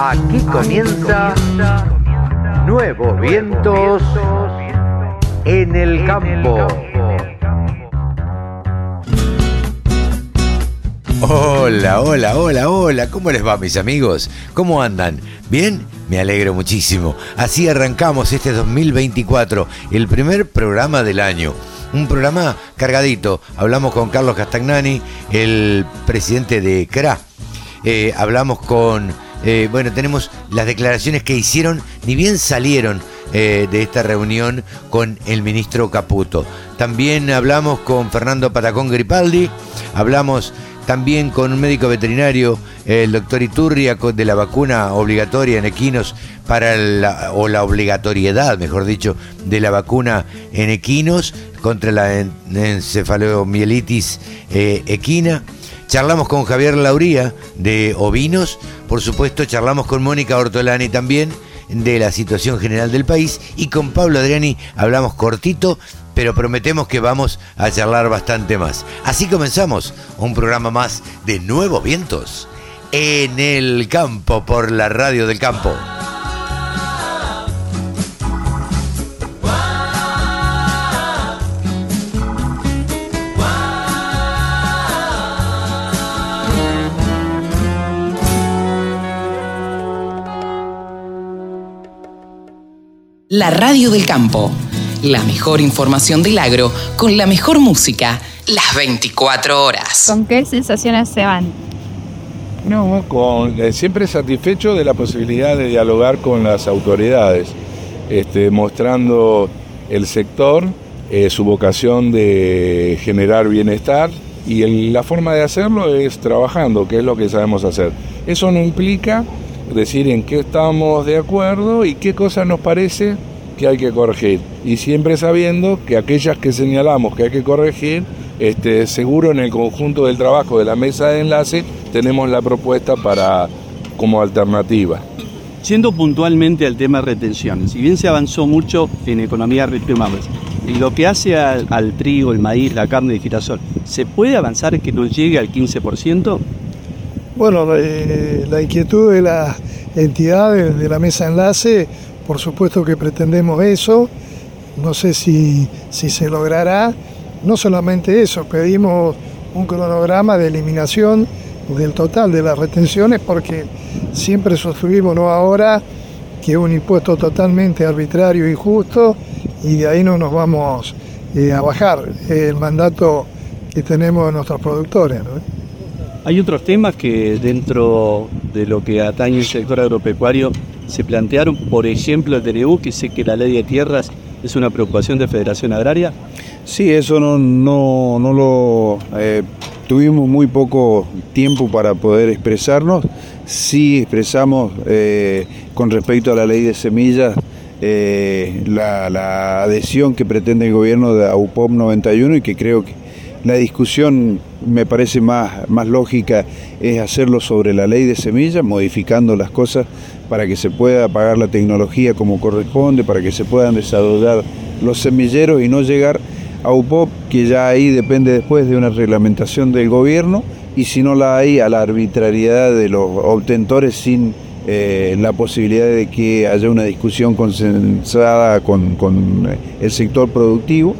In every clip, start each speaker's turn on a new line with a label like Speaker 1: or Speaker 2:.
Speaker 1: Aquí comienza Nuevos Vientos en el Campo.
Speaker 2: Hola, hola, hola, hola, ¿cómo les va mis amigos? ¿Cómo andan? ¿Bien? Me alegro muchísimo. Así arrancamos este 2024, el primer programa del año. Un programa cargadito. Hablamos con Carlos Castagnani, el presidente de CRA. Eh, hablamos con, eh, bueno, tenemos las declaraciones que hicieron, ni bien salieron eh, de esta reunión con el ministro Caputo. También hablamos con Fernando Patacón Gripaldi, hablamos también con un médico veterinario, el doctor Iturria, de la vacuna obligatoria en equinos para o la obligatoriedad, mejor dicho, de la vacuna en equinos contra la encefalomielitis eh, equina. Charlamos con Javier Lauría de Ovinos, por supuesto charlamos con Mónica Ortolani también de la situación general del país y con Pablo Adriani hablamos cortito pero prometemos que vamos a charlar bastante más. Así comenzamos un programa más de Nuevos Vientos en el campo por la radio del campo.
Speaker 3: La radio del campo la mejor información del agro con la mejor música las 24 horas.
Speaker 4: ¿Con qué sensaciones se van?
Speaker 5: No, con, eh, siempre satisfecho de la posibilidad de dialogar con las autoridades, este, mostrando el sector, eh, su vocación de generar bienestar y la forma de hacerlo es trabajando, que es lo que sabemos hacer. Eso no implica decir en qué estamos de acuerdo y qué cosa nos parece que hay que corregir. Y siempre sabiendo que aquellas que señalamos que hay que corregir, este, seguro en el conjunto del trabajo de la mesa de enlace tenemos la propuesta para como alternativa.
Speaker 6: Siendo puntualmente al tema retención, si bien se avanzó mucho en economía renovables, y lo que hace al, trigo, el maíz, la carne de girasol, ¿se puede avanzar que no llegue al 15%?
Speaker 7: Bueno, eh, la inquietud de las entidades de la mesa enlace por supuesto que pretendemos eso, no sé si, se logrará. No solamente eso, pedimos un cronograma de eliminación del total de las retenciones porque siempre sostuvimos, no ahora, que es un impuesto totalmente arbitrario y justo y de ahí no nos vamos eh, a bajar el mandato que tenemos de nuestros productores.
Speaker 6: Hay otros temas que dentro de lo que atañe el sector agropecuario se plantearon, por ejemplo, el TNU, que sé que la ley de tierras es una preocupación de Federación Agraria.
Speaker 5: Sí, eso no, no, no lo... Eh, tuvimos muy poco tiempo para poder expresarnos. Sí expresamos eh, con respecto a la ley de semillas eh, la, la, adhesión que pretende el gobierno de AUPOP 91 y que creo que la discusión me parece más, más lógica es hacerlo sobre la ley de semillas, modificando las cosas para que se pueda pagar la tecnología como corresponde, para que se puedan desarrollar los semilleros y no llegar a UPOP, que ya ahí depende después de una reglamentación del gobierno, y si no la hay, a la arbitrariedad de los obtentores sin eh, la posibilidad de que haya una discusión consensada con, con el sector productivo.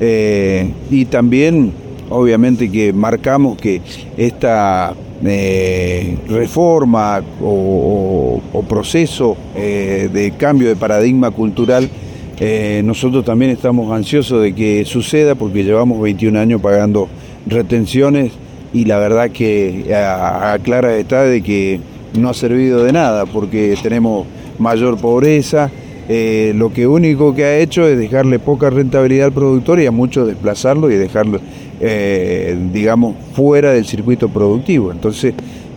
Speaker 5: Eh, y también, obviamente, que marcamos que esta eh, reforma o, proceso eh, de cambio de paradigma cultural, eh, nosotros también estamos ansiosos de que suceda porque llevamos 21 años pagando retenciones y la verdad que a, clara está de que no ha servido de nada porque tenemos mayor pobreza. lo que único que ha hecho es dejarle poca rentabilidad al productor y a muchos desplazarlo y dejarlo eh, digamos, fuera del circuito productivo. Entonces,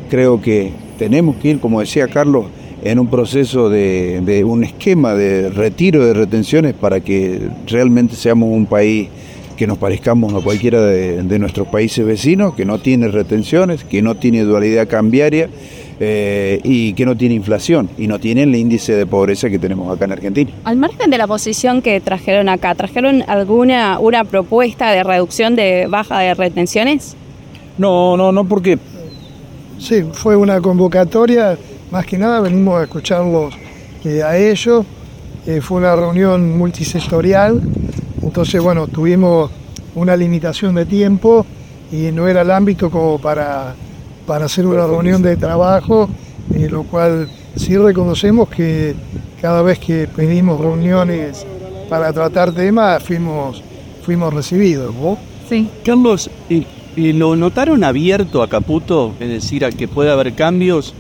Speaker 5: creo que tenemos que ir, como decía Carlos, en un proceso de, un esquema de retiro de retenciones para que realmente seamos un país que nos parezcamos a cualquiera de, nuestros países vecinos, que no tiene retenciones, que no tiene dualidad cambiaria, eh, y que no tiene inflación y no tiene el índice de pobreza que tenemos acá en Argentina.
Speaker 4: Al margen de la posición que trajeron acá, ¿trajeron alguna una propuesta de reducción de baja de retenciones?
Speaker 5: No, no, no, porque...
Speaker 7: Sí, fue una convocatoria, más que nada venimos a escucharlos eh, a ellos, eh, fue una reunión multisectorial, entonces bueno, tuvimos una limitación de tiempo y no era el ámbito como para, para hacer una reunión de trabajo, eh, lo cual sí reconocemos que cada vez que pedimos reuniones para tratar temas fuimos, fuimos recibidos. ¿vos?
Speaker 4: Sí.
Speaker 6: Carlos, ¿y, y lo notaron abierto a Caputo? Es decir, a que puede haber cambios,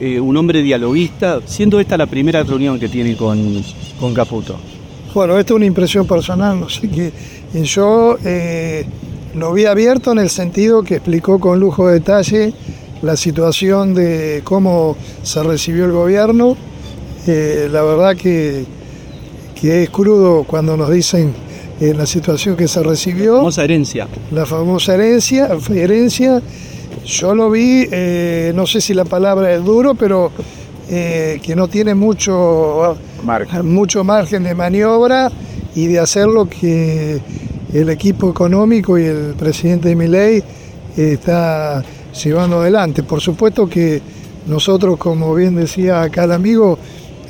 Speaker 6: eh, un hombre dialoguista, siendo esta la primera reunión que tiene con, con Caputo.
Speaker 7: Bueno, esto es una impresión personal, no sé qué. Y Yo eh, lo vi abierto en el sentido que explicó con lujo de detalle la situación de cómo se recibió el gobierno. Eh, la verdad que, que es crudo cuando nos dicen eh, la situación que se recibió.
Speaker 6: Famosa herencia.
Speaker 7: la famosa herencia, herencia. Yo lo vi, eh, no sé si la palabra es duro, pero eh, que no tiene mucho
Speaker 5: Margen.
Speaker 7: mucho margen de maniobra y de hacer lo que el equipo económico y el presidente de Miley está llevando adelante. Por supuesto que nosotros, como bien decía acá el amigo,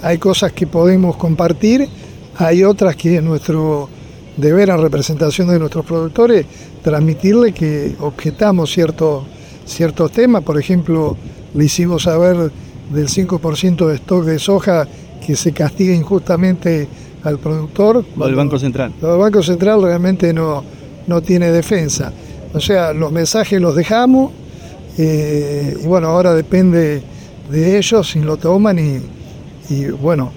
Speaker 7: hay cosas que podemos compartir, hay otras que es nuestro deber en representación de nuestros productores, transmitirle que objetamos ciertos ciertos temas, por ejemplo, le hicimos saber del 5% de stock de soja que se castiga injustamente al productor.
Speaker 6: Lo del Banco Central.
Speaker 7: Lo del Banco Central realmente no, no tiene defensa. O sea, los mensajes los dejamos eh, y bueno, ahora depende de ellos si lo toman y, y bueno,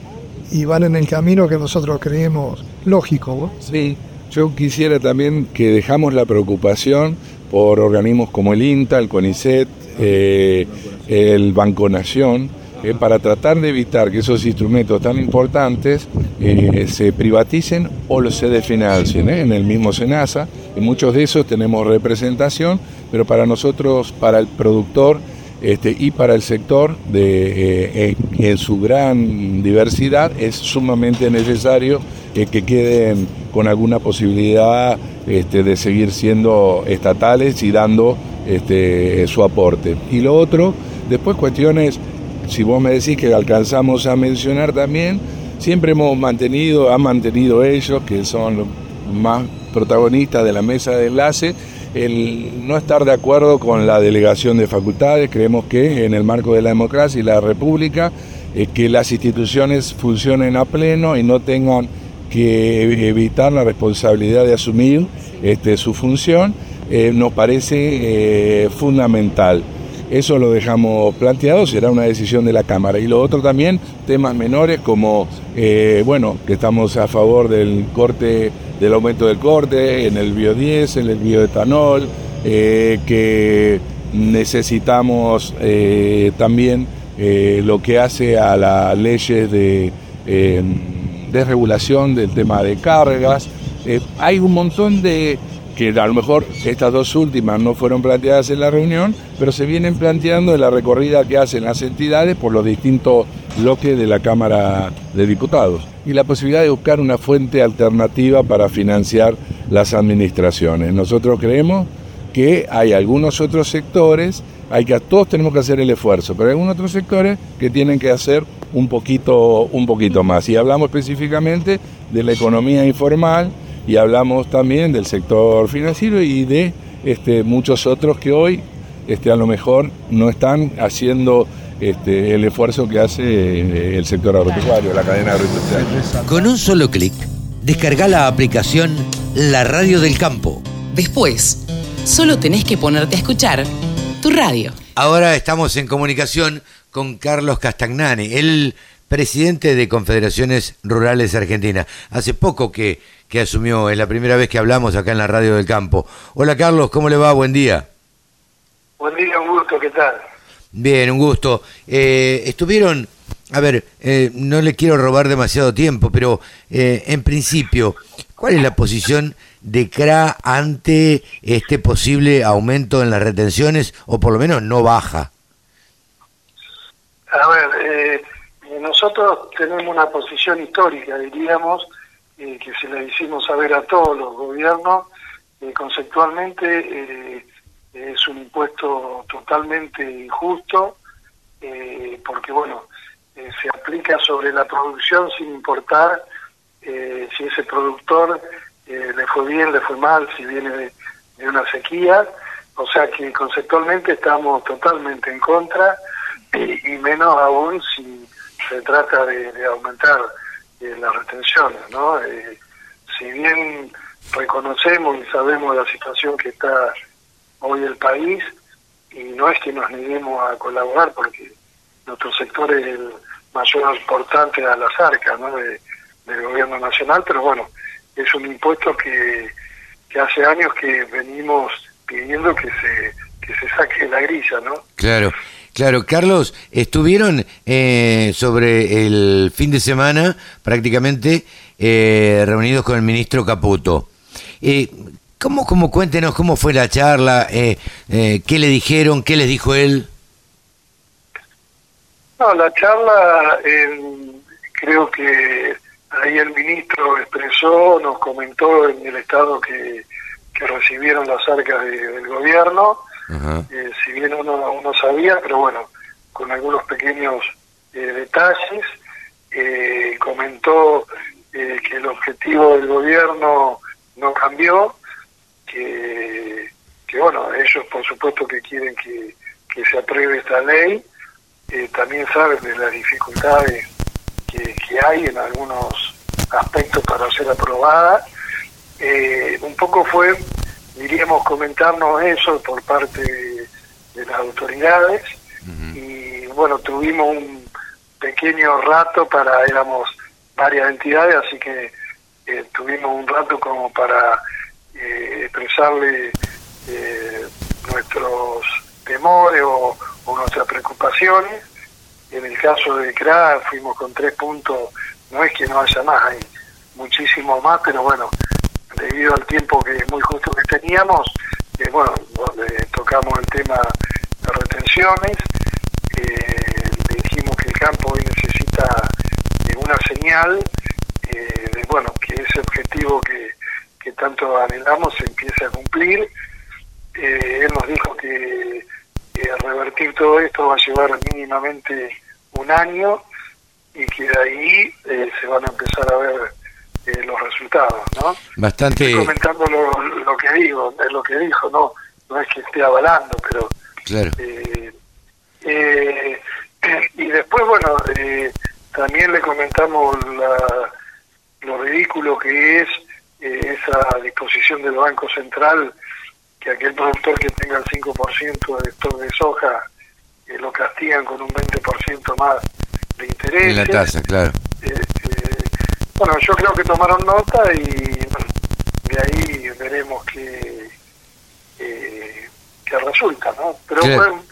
Speaker 7: y van en el camino que nosotros creemos lógico.
Speaker 8: Sí, yo quisiera también que dejamos la preocupación por organismos como el INTA, el CONICET, eh, el Banco Nación, eh, para tratar de evitar que esos instrumentos tan importantes eh, se privaticen o los se desfinancien en el mismo SENASA. En muchos de esos tenemos representación, pero para nosotros, para el productor este, y para el sector, de, eh, en, su gran diversidad, es sumamente necesario eh, que queden con alguna posibilidad este, de seguir siendo estatales y dando este, su aporte. Y lo otro, después cuestiones, si vos me decís que alcanzamos a mencionar también, siempre hemos mantenido, han mantenido ellos, que son los más protagonistas de la mesa de enlace, el no estar de acuerdo con la delegación de facultades, creemos que en el marco de la democracia y la república, eh, que las instituciones funcionen a pleno y no tengan que evitar la responsabilidad de asumir este, su función, eh, nos parece eh, fundamental. Eso lo dejamos planteado, será una decisión de la Cámara. Y lo otro también, temas menores como, bueno, que estamos a favor del corte, del aumento del corte, en el biodiesel, el bioetanol, eh, que necesitamos eh, también eh, lo que hace a las leyes de eh, desregulación del tema de cargas. Hay un montón de que a lo mejor estas dos últimas no fueron planteadas en la reunión, pero se vienen planteando en la recorrida que hacen las entidades por los distintos bloques de la Cámara de Diputados y la posibilidad de buscar una fuente alternativa para financiar las administraciones. Nosotros creemos que hay algunos otros sectores, hay que todos tenemos que hacer el esfuerzo, pero hay algunos otros sectores que tienen que hacer un poquito, un poquito más. Y hablamos específicamente de la economía informal y hablamos también del sector financiero y de este, muchos otros que hoy este, a lo mejor no están haciendo este, el esfuerzo que hace eh, el sector agropecuario, la cadena agroindustrial.
Speaker 2: Con un solo clic, descarga la aplicación La Radio del Campo.
Speaker 3: Después, solo tenés que ponerte a escuchar tu radio.
Speaker 2: Ahora estamos en comunicación con Carlos Castagnani, el presidente de Confederaciones Rurales Argentina. Hace poco que, que asumió, es la primera vez que hablamos acá en la Radio del Campo. Hola Carlos, ¿cómo le va? Buen día.
Speaker 9: Buen día, un gusto, ¿qué tal?
Speaker 2: Bien, un gusto. Eh, estuvieron, a ver, eh, no le quiero robar demasiado tiempo, pero eh, en principio, ¿cuál es la posición de CRA ante este posible aumento en las retenciones o por lo menos no baja?
Speaker 9: A ver, eh, nosotros tenemos una posición histórica, diríamos, eh, que se la hicimos saber a todos los gobiernos, eh, conceptualmente es un impuesto totalmente injusto, eh, porque bueno, eh, se aplica sobre la producción sin importar eh, si ese productor eh, le fue bien, le fue mal, si viene de, una sequía, o sea que conceptualmente estamos totalmente en contra y, menos aún si se trata de, de aumentar eh, las retenciones, ¿no? Si bien reconocemos y sabemos la situación que está hoy el país, y no es que nos neguemos a colaborar porque nuestro sector es el mayor aportante a las arcas ¿no? de, del gobierno nacional, pero bueno, es un impuesto que, que hace años que venimos pidiendo que se, que se saque la grilla, ¿no?
Speaker 2: Claro, claro. Carlos, estuvieron eh, sobre el fin de semana prácticamente eh, reunidos con el ministro Caputo. Eh, ¿cómo, cómo, cuéntenos cómo fue la charla? Eh, eh, ¿Qué le dijeron? ¿Qué les dijo él?
Speaker 9: No, la charla eh, creo que ahí el ministro expresó, nos comentó en el estado que, que recibieron las arcas de, del gobierno, eh, si bien uno, uno sabía, pero bueno, con algunos pequeños eh, detalles, eh, comentó que el objetivo del gobierno no cambió, que, que bueno, ellos por supuesto que quieren que, que se apruebe esta ley, eh, también saben de las dificultades que, que hay en algunos aspectos para ser aprobada. Eh, un poco fue, diríamos, comentarnos eso por parte de, de las autoridades. Y bueno, tuvimos un pequeño rato para, éramos varias entidades, así que eh, tuvimos un rato como para eh, expresarle eh, nuestros temores o, nuestras preocupaciones. En el caso de CRA fuimos con tres puntos, no es que no haya más, hay muchísimo más, pero bueno, debido al tiempo que muy justo que teníamos, eh, bueno, donde tocamos el tema de retenciones, eh, le dijimos que el campo hoy necesita eh, una señal eh, de, bueno, que ese objetivo que, que tanto anhelamos se empiece a cumplir. Eh, él nos dijo que revertir todo esto va a llevar mínimamente un año y que de ahí eh, se van a empezar a ver eh, los resultados, ¿no?
Speaker 2: Bastante.
Speaker 9: Estoy comentando lo, lo que digo, es lo que dijo, no, no es que esté avalando, pero
Speaker 2: Claro.
Speaker 9: eh, eh, y después, bueno, eh, también le comentamos la, lo ridículo que es eh, esa disposición del Banco Central, que aquel productor que tenga el 5% de stock de soja eh, lo castigan con un 20% más de interés.
Speaker 2: En la tasa, claro.
Speaker 9: Eh, eh, bueno, yo creo que tomaron nota y bueno, de ahí veremos qué, qué resulta, ¿no? Pero
Speaker 2: Claro.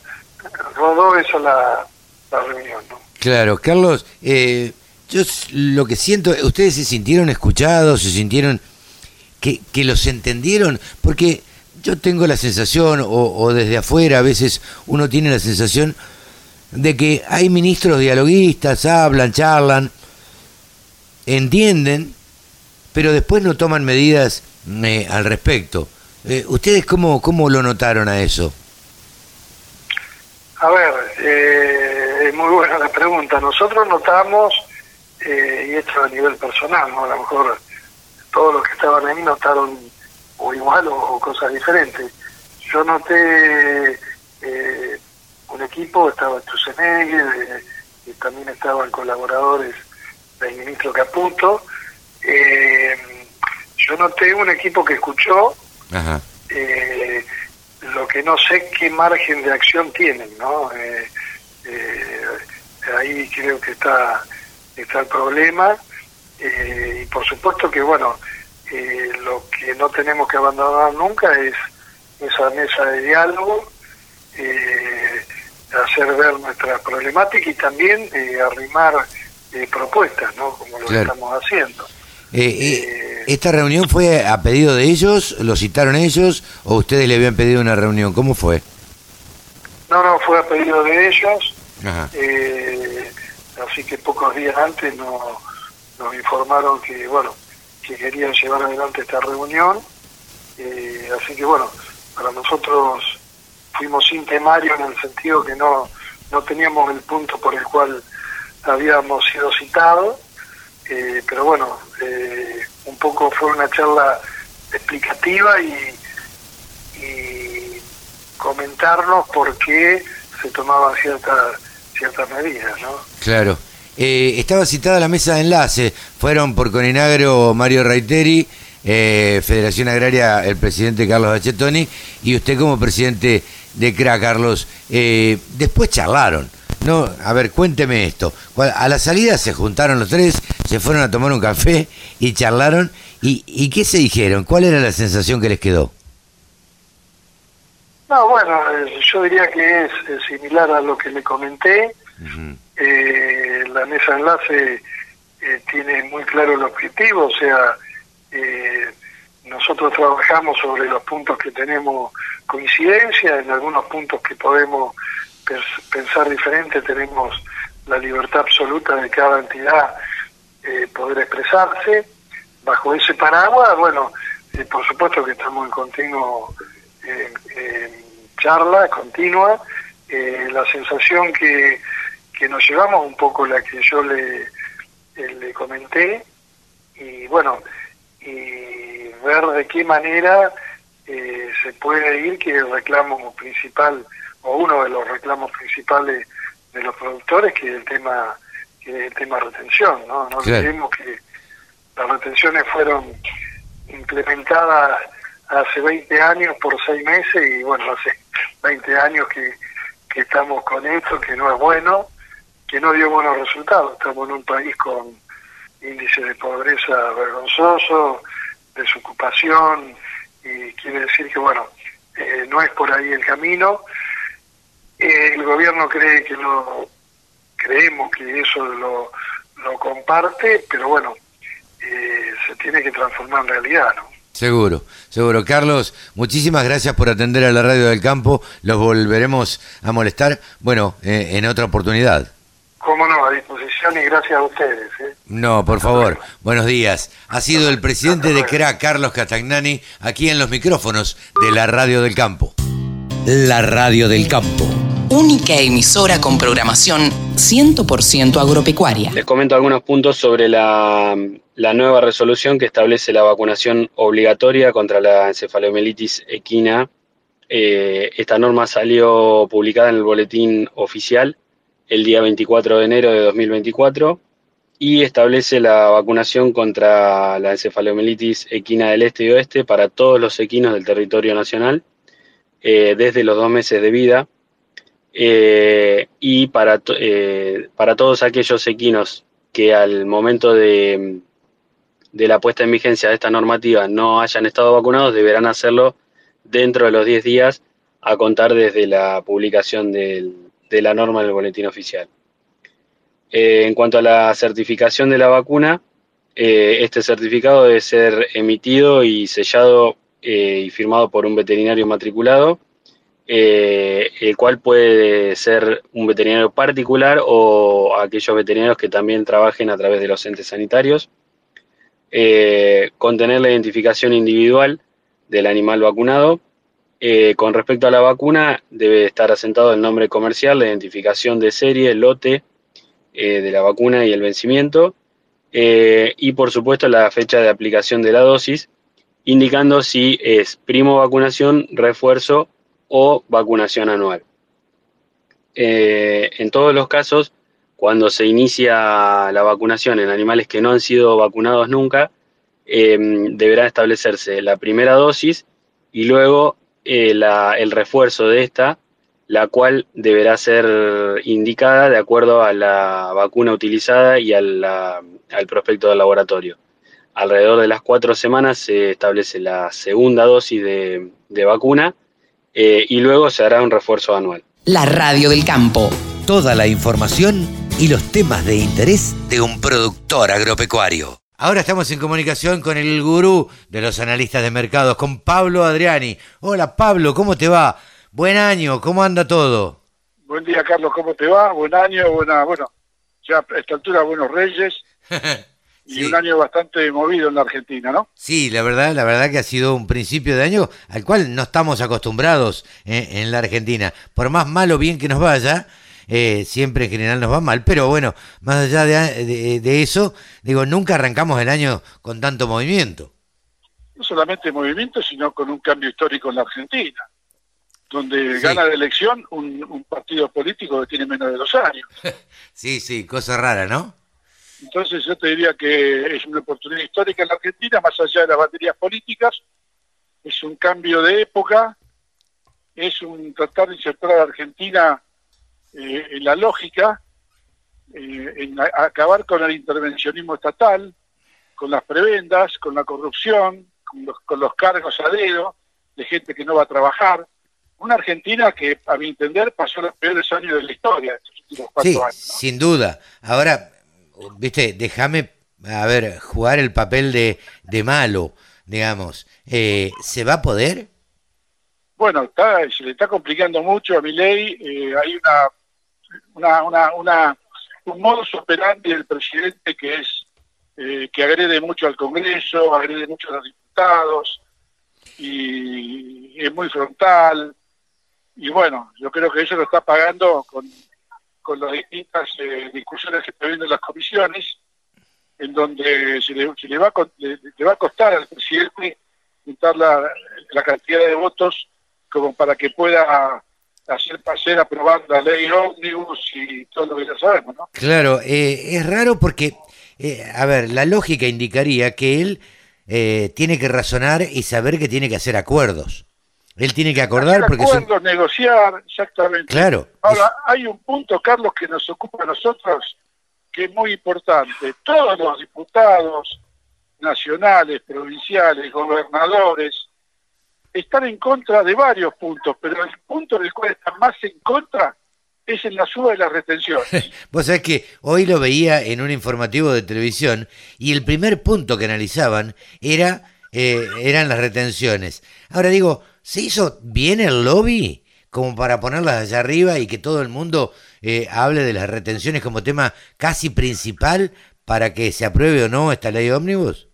Speaker 9: fue, rodó eso la, la reunión, ¿no?
Speaker 2: Claro, Carlos, eh, yo lo que siento, ¿ustedes se sintieron escuchados, se sintieron que, los entendieron? Porque yo tengo la sensación, o, o desde afuera a veces uno tiene la sensación de que hay ministros dialoguistas, hablan, charlan, entienden, pero después no toman medidas eh, al respecto. Eh, ¿Ustedes cómo, cómo lo notaron a eso?
Speaker 9: A ver, eh, es muy buena la pregunta. Nosotros notamos, eh, y esto a nivel personal, ¿no? A lo mejor todos los que estaban ahí notaron o igual o, o cosas diferentes. Yo noté eh, un equipo, estaba Tusenegui, eh, y también estaban colaboradores del ministro Caputo. Eh, yo noté un equipo que escuchó,
Speaker 2: Ajá.
Speaker 9: eh, lo que no sé qué margen de acción tienen, ¿no? Eh, eh, ahí creo que está, está el problema. Eh, y por supuesto que, bueno, eh, lo que no tenemos que abandonar nunca es esa mesa de diálogo, eh, hacer ver nuestra problemática y también eh, arrimar eh, propuestas, ¿no? Como lo
Speaker 2: Claro.
Speaker 9: estamos haciendo.
Speaker 2: Eh, ¿Esta reunión fue a pedido de ellos? ¿Lo citaron ellos? ¿O ustedes le habían pedido una reunión? ¿Cómo fue?
Speaker 9: No, no, fue a pedido de ellos. Eh, así que pocos días antes nos, nos informaron que, bueno, que querían llevar adelante esta reunión. Eh, así que, bueno, para nosotros fuimos sin temario en el sentido que no, no teníamos el punto por el cual habíamos sido citados, eh, pero bueno, eh, un poco fue una charla explicativa y, y comentarnos por qué se tomaban ciertas ciertas medidas, ¿no?
Speaker 2: Claro. Eh, estaba citada la mesa de enlace, fueron por Coninagro Mario Reiteri, Federación Agraria el presidente Carlos Bachetoni y usted como presidente de CRA, Carlos. después charlaron. No, a ver, cuénteme esto. A la salida se juntaron los tres, se fueron a tomar un café y charlaron. ¿Y, y qué se dijeron? ¿Cuál era la sensación que les quedó?
Speaker 9: No, bueno, eh, yo diría que es similar a lo que le comenté. Eh, la mesa enlace eh, tiene muy claro el objetivo, o sea, eh, nosotros trabajamos sobre los puntos que tenemos coincidencia, en algunos puntos que podemos pensar diferente, tenemos la libertad absoluta de cada entidad eh, poder expresarse. Bajo ese paraguas, bueno, por supuesto que estamos en continuo charla continua. La sensación que, que nos llevamos, un poco la que yo le, le comenté, y bueno, y ver de qué manera se puede ir, que el reclamo principal o uno de los reclamos principales de los productores que es el tema que el tema retención no no olvidemos que las retenciones fueron implementadas hace 20 años por seis meses y bueno hace 20 años que, que estamos con esto que no es bueno que no dio buenos resultados estamos en un país con índice de pobreza vergonzoso desocupación y quiere decir que bueno eh, no es por ahí el camino el gobierno cree que lo creemos que eso lo, lo comparte, pero bueno, eh, se tiene que transformar en realidad, ¿no?
Speaker 2: Seguro, seguro. Carlos, muchísimas gracias por atender a la radio del campo. Los volveremos a molestar, bueno, eh, en otra oportunidad.
Speaker 9: Cómo no, a disposición y gracias a ustedes. ¿eh?
Speaker 2: No, por favor, buenos días. Ha sido el presidente de CRA, Carlos Catagnani, aquí en los micrófonos de la radio del campo.
Speaker 3: La radio del campo única emisora con programación 100% agropecuaria.
Speaker 10: Les comento algunos puntos sobre la, nueva resolución que establece la vacunación obligatoria contra la encefalomielitis equina. Eh, esta norma salió publicada en el boletín oficial el día 24 de enero de 2024 y establece la vacunación contra la encefalomielitis equina del este y oeste para todos los equinos del territorio nacional eh, desde los dos meses de vida eh, y para, eh, para todos aquellos equinos que al momento de, de, la puesta en vigencia de esta normativa no hayan estado vacunados, deberán hacerlo dentro de los 10 días a contar desde la publicación de la norma en el boletín oficial. Eh, en cuanto a la certificación de la vacuna, este certificado debe ser emitido y sellado y firmado por un veterinario matriculado eh, el cual puede ser un veterinario particular o aquellos veterinarios que también trabajen a través de los entes sanitarios. Eh, contener la identificación individual del animal vacunado. Eh, con respecto a la vacuna, debe estar asentado el nombre comercial, la identificación de serie, el lote de la vacuna y el vencimiento. y por supuesto la fecha de aplicación de la dosis, indicando si es primo vacunación, refuerzo o vacunación anual. Eh, en todos los casos, cuando se inicia la vacunación en animales que no han sido vacunados nunca, deberá establecerse la primera dosis y luego eh, el refuerzo de esta, la cual deberá ser indicada de acuerdo a la vacuna utilizada y al prospecto del laboratorio. Alrededor de las cuatro semanas se establece la segunda dosis de vacuna eh, y luego se hará un refuerzo anual.
Speaker 3: La radio del campo.
Speaker 2: Toda la información y los temas de interés de un productor agropecuario. Ahora estamos en comunicación con el gurú de los analistas de mercados, con Pablo Adriani. Hola Pablo, ¿cómo te va? Buen año, ¿cómo anda todo?
Speaker 11: Buen día, Carlos, ¿cómo te va? Buen año, buena, bueno, ya a esta altura, buenos reyes. y un año bastante movido en la Argentina, ¿no?
Speaker 2: Sí, la verdad, la verdad que ha sido un principio de año al cual no estamos acostumbrados eh, en la Argentina. Por más malo bien que nos vaya, eh, siempre en general nos va mal, pero bueno, más allá de, de, eso, digo, nunca arrancamos el año con tanto movimiento.
Speaker 11: No solamente movimiento, sino con un cambio histórico en la Argentina, donde gana la elección un, un partido político que tiene menos de dos años.
Speaker 2: sí, sí, cosa rara, ¿no?
Speaker 11: Entonces yo te diría que es una oportunidad histórica en la Argentina, más allá de las baterías políticas, es un cambio de época, es un tratar de insertar a la Argentina eh, en la lógica, eh, en acabar con el intervencionismo estatal, con las prebendas, con la corrupción, con los, con los cargos a dedo de gente que no va a trabajar. Una Argentina que, a mi entender, pasó los peores años de la historia, estos últimos cuatro
Speaker 2: sí,
Speaker 11: años.
Speaker 2: Sin duda. Ahora, viste, déjame, a ver, jugar el papel de, de malo, digamos. Eh, ¿Se va a poder?
Speaker 11: Bueno, está, se le está complicando mucho a mi ley. Eh, hay una, una, una, una, un modus operandi del presidente que es eh, que agrede mucho al Congreso, agrede mucho a los diputados y es muy frontal. Y bueno, yo creo que eso lo está pagando con, con las distintas eh, discusiones que está viendo en las comisiones, en donde se le, va, a, le, va a costar al presidente juntar la, la, cantidad de votos como para que pueda hacer pasar aprobar la ley ómnibus y todo lo que ya sabemos, ¿no?
Speaker 2: Claro, eh, es raro porque, eh, a ver, la lógica indicaría que él eh, tiene que razonar y saber que tiene que hacer acuerdos. Él tiene que acordar porque
Speaker 11: acuerdos, negociar, exactamente.
Speaker 2: Claro.
Speaker 11: Ahora, hay un punto, Carlos, que nos ocupa a nosotros, que es muy importante. Todos los diputados nacionales, provinciales, gobernadores, están en contra de varios puntos, pero el punto en el cual están más en contra es en la suba de las retenciones.
Speaker 2: Vos sabés que hoy lo veía en un informativo de televisión y el primer punto que analizaban era eh, eran las retenciones. Ahora digo, ¿Se hizo bien el lobby como para ponerlas allá arriba y que todo el mundo eh, hable de las retenciones como tema casi principal para que se apruebe o no esta ley ómnibus?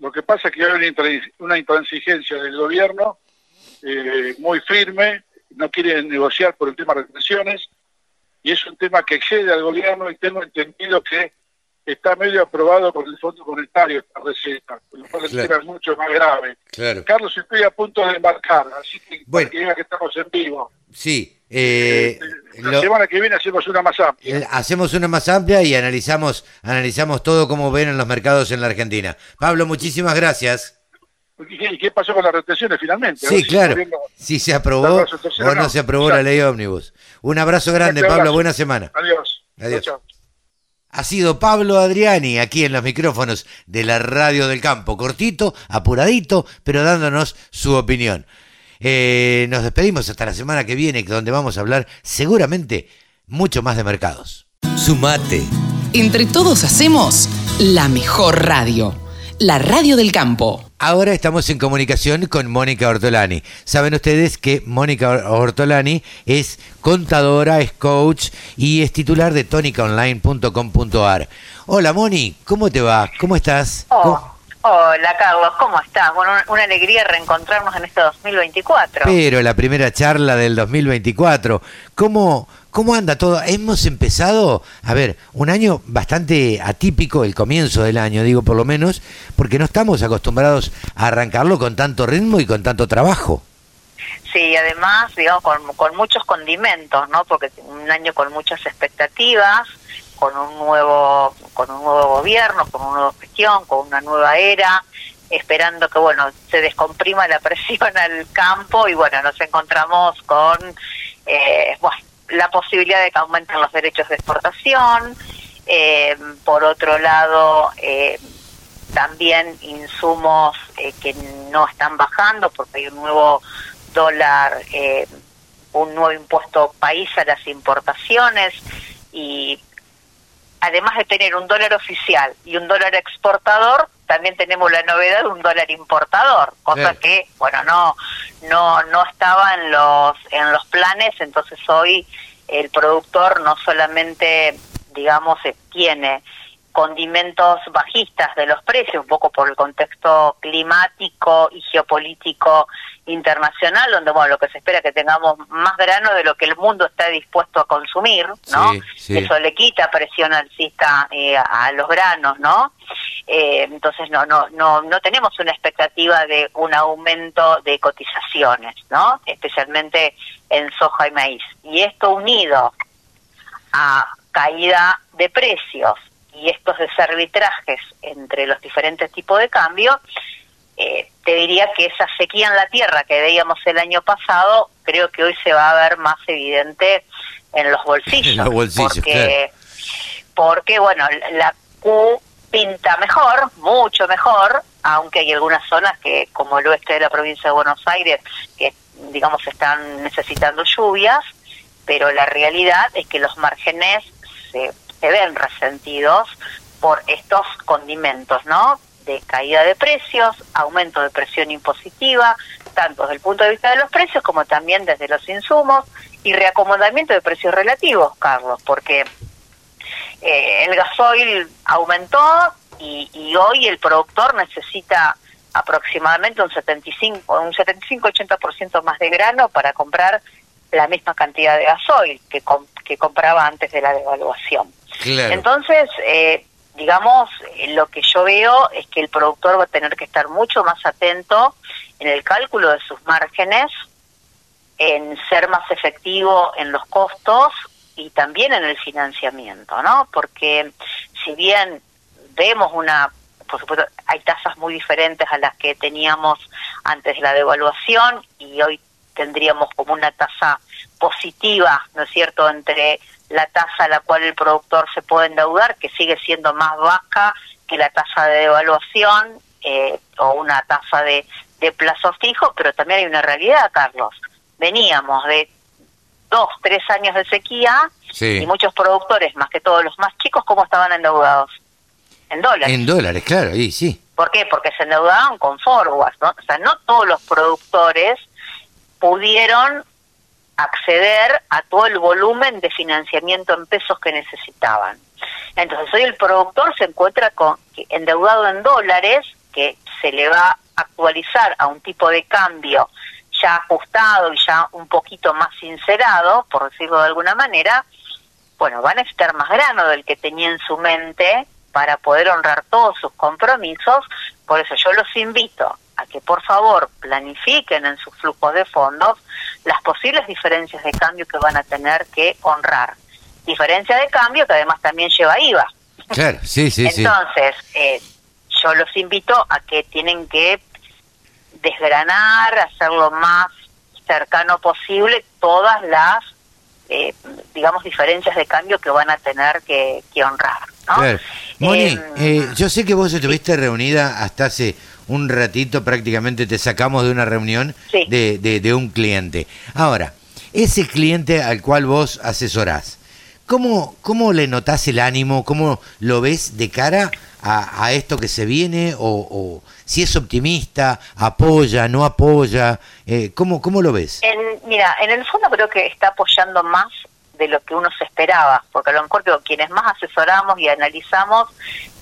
Speaker 11: Lo que pasa es que hay una intransigencia del gobierno eh, muy firme, no quiere negociar por el tema de retenciones y es un tema que excede al gobierno y tengo entendido que está medio aprobado por el Fondo Monetario esta receta, lo cual es mucho más grave. Carlos, estoy a punto de embarcar, así que bueno. que estamos en vivo.
Speaker 2: Sí. Eh,
Speaker 11: la semana que viene hacemos una más amplia.
Speaker 2: Eh, hacemos una más amplia y analizamos, analizamos todo como ven en los mercados en la Argentina. Pablo, muchísimas gracias.
Speaker 11: ¿Y qué pasó con las retenciones finalmente?
Speaker 2: Sí, claro. Si, se aprobó o no, se aprobó la ley ómnibus. Un abrazo grande, Pablo. Buena semana.
Speaker 11: Adiós.
Speaker 2: Adiós ha sido Pablo Adriani aquí en los micrófonos de la Radio del Campo. Cortito, apuradito, pero dándonos su opinión. Eh, nos despedimos hasta la semana que viene, donde vamos a hablar seguramente mucho más de mercados. Sumate.
Speaker 3: Entre todos hacemos la mejor radio, la Radio del Campo.
Speaker 2: Ahora estamos en comunicación con Mónica Ortolani. Saben ustedes que Mónica Ortolani es contadora, es coach y es titular de tonicaonline.com.ar. Hola Moni, ¿cómo te va? ¿Cómo estás?
Speaker 12: Oh, hola Carlos, ¿cómo estás? Bueno, una alegría reencontrarnos en este 2024.
Speaker 2: Pero la primera charla del 2024, ¿cómo, ¿Cómo anda todo? Hemos empezado, a ver, un año bastante atípico, el comienzo del año, digo por lo menos, porque no estamos acostumbrados a arrancarlo con tanto ritmo y con tanto trabajo.
Speaker 12: Sí, además, digamos, con, muchos condimentos, ¿no? Porque un año con muchas expectativas, con un nuevo, con un nuevo gobierno, con una nueva gestión, con una nueva era, esperando que, bueno, se descomprima la presión al campo y, bueno, nos encontramos con, eh, bueno, la posibilidad de que aumenten los derechos de exportación, eh, por otro lado, eh, también insumos eh, que no están bajando porque hay un nuevo dólar, un nuevo impuesto país a las importaciones y además de tener un dólar oficial y un dólar exportador, también tenemos la novedad de un dólar importador, cosa que, bueno, no no no estaba en los en los planes, entonces hoy el productor no solamente, digamos, tiene condimentos bajistas de los precios, un poco por el contexto climático y geopolítico internacional, donde bueno, lo que se espera es que tengamos más grano de lo que el mundo está dispuesto a consumir, ¿no? Eso le quita presión alcista eh, a los granos, ¿no? Eh, entonces no, no, no, no tenemos una expectativa de un aumento de cotizaciones, ¿no? Especialmente en soja y maíz. Y esto unido a caída de precios y estos desarbitrajes entre los diferentes tipos de cambio, eh, te diría que esa sequía en la tierra que veíamos el año pasado, creo que hoy se va a ver más evidente en los bolsillos.
Speaker 2: los bolsillos,
Speaker 12: porque, porque, bueno, la Q pinta mejor, mucho mejor, aunque hay algunas zonas que, como el oeste de la provincia de Buenos Aires, que digamos están necesitando lluvias, pero la realidad es que los márgenes se se ven resentidos por estos condimentos, ¿no? De caída de precios, aumento de presión impositiva, tanto desde el punto de vista de los precios como también desde los insumos y reacomodamiento de precios relativos, Carlos, porque eh, el gasoil aumentó y, y hoy el productor necesita aproximadamente un 75 un 75-80% más de grano para comprar la misma cantidad de gasoil que, que compraba antes de la devaluación. Entonces, eh, digamos, lo que yo veo es que el productor va a tener que estar mucho más atento en el cálculo de sus márgenes, en ser más efectivo en los costos y también en el financiamiento, ¿no? Porque si bien vemos una, por supuesto, hay tasas muy diferentes a las que teníamos antes de la devaluación y hoy tendríamos como una tasa positiva, ¿no es cierto?, entre la tasa a la cual el productor se puede endeudar, que sigue siendo más baja que la tasa de devaluación eh, o una tasa de, de plazo fijo, pero también hay una realidad, Carlos. Veníamos de dos, tres años de sequía y muchos productores, más que todos los más chicos, ¿cómo estaban endeudados? En dólares.
Speaker 2: En dólares, claro, y sí.
Speaker 12: ¿Por qué? Porque se endeudaban con forwards, ¿no? O sea, no todos los productores pudieron acceder a todo el volumen de financiamiento en pesos que necesitaban. Entonces hoy el productor se encuentra con, endeudado en dólares, que se le va a actualizar a un tipo de cambio ya ajustado y ya un poquito más sincerado, por decirlo de alguna manera, bueno, van a necesitar más grano del que tenía en su mente para poder honrar todos sus compromisos. Por eso yo los invito a que por favor planifiquen en sus flujos de fondos las posibles diferencias de cambio que van a tener que honrar. Diferencia de cambio que además también lleva IVA.
Speaker 2: Claro, sí, sí,
Speaker 12: Entonces, Eh, yo los invito a que tienen que desgranar, hacer lo más cercano posible todas las, eh, digamos, diferencias de cambio que van a tener que, honrar. ¿no?
Speaker 2: Moni, em, eh, yo sé que vos estuviste reunida hasta hace un ratito prácticamente te sacamos de una reunión de, de, un cliente. Ahora, ese cliente al cual vos asesorás, ¿cómo, cómo le notás el ánimo? ¿Cómo lo ves de cara a, esto que se viene? O, si es optimista, apoya, no apoya? Eh, ¿cómo, ¿Cómo lo ves?
Speaker 12: mira, en el fondo creo que está apoyando más de lo que uno se esperaba, porque a lo mejor quienes más asesoramos y analizamos,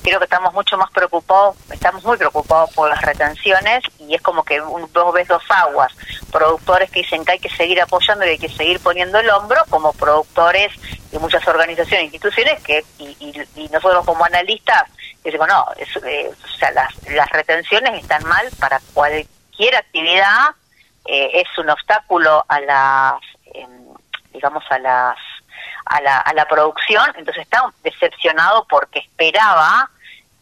Speaker 12: creo que estamos mucho más preocupados, estamos muy preocupados por las retenciones y es como que un, dos ves dos aguas, productores que dicen que hay que seguir apoyando y hay que seguir poniendo el hombro, como productores y muchas organizaciones e instituciones que y, nosotros como analistas decimos, no, eh, o sea, las, las retenciones están mal para cualquier actividad, eh, es un obstáculo a las... Em, digamos, a las a la, a la producción, entonces está decepcionado porque esperaba,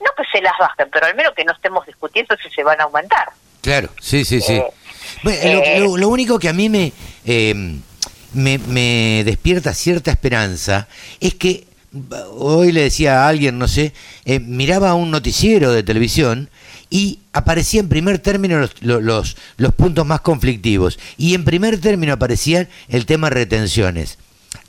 Speaker 12: no que se las bajen, pero al menos que no estemos discutiendo si se van a aumentar.
Speaker 2: Claro, sí, sí, sí. Eh, eh, lo, único que a mí me, em, me, me despierta cierta esperanza es que hoy le decía a alguien, no sé, eh, miraba un noticiero de televisión y aparecía en primer término los, los, los, puntos más conflictivos y en primer término aparecían el tema retenciones.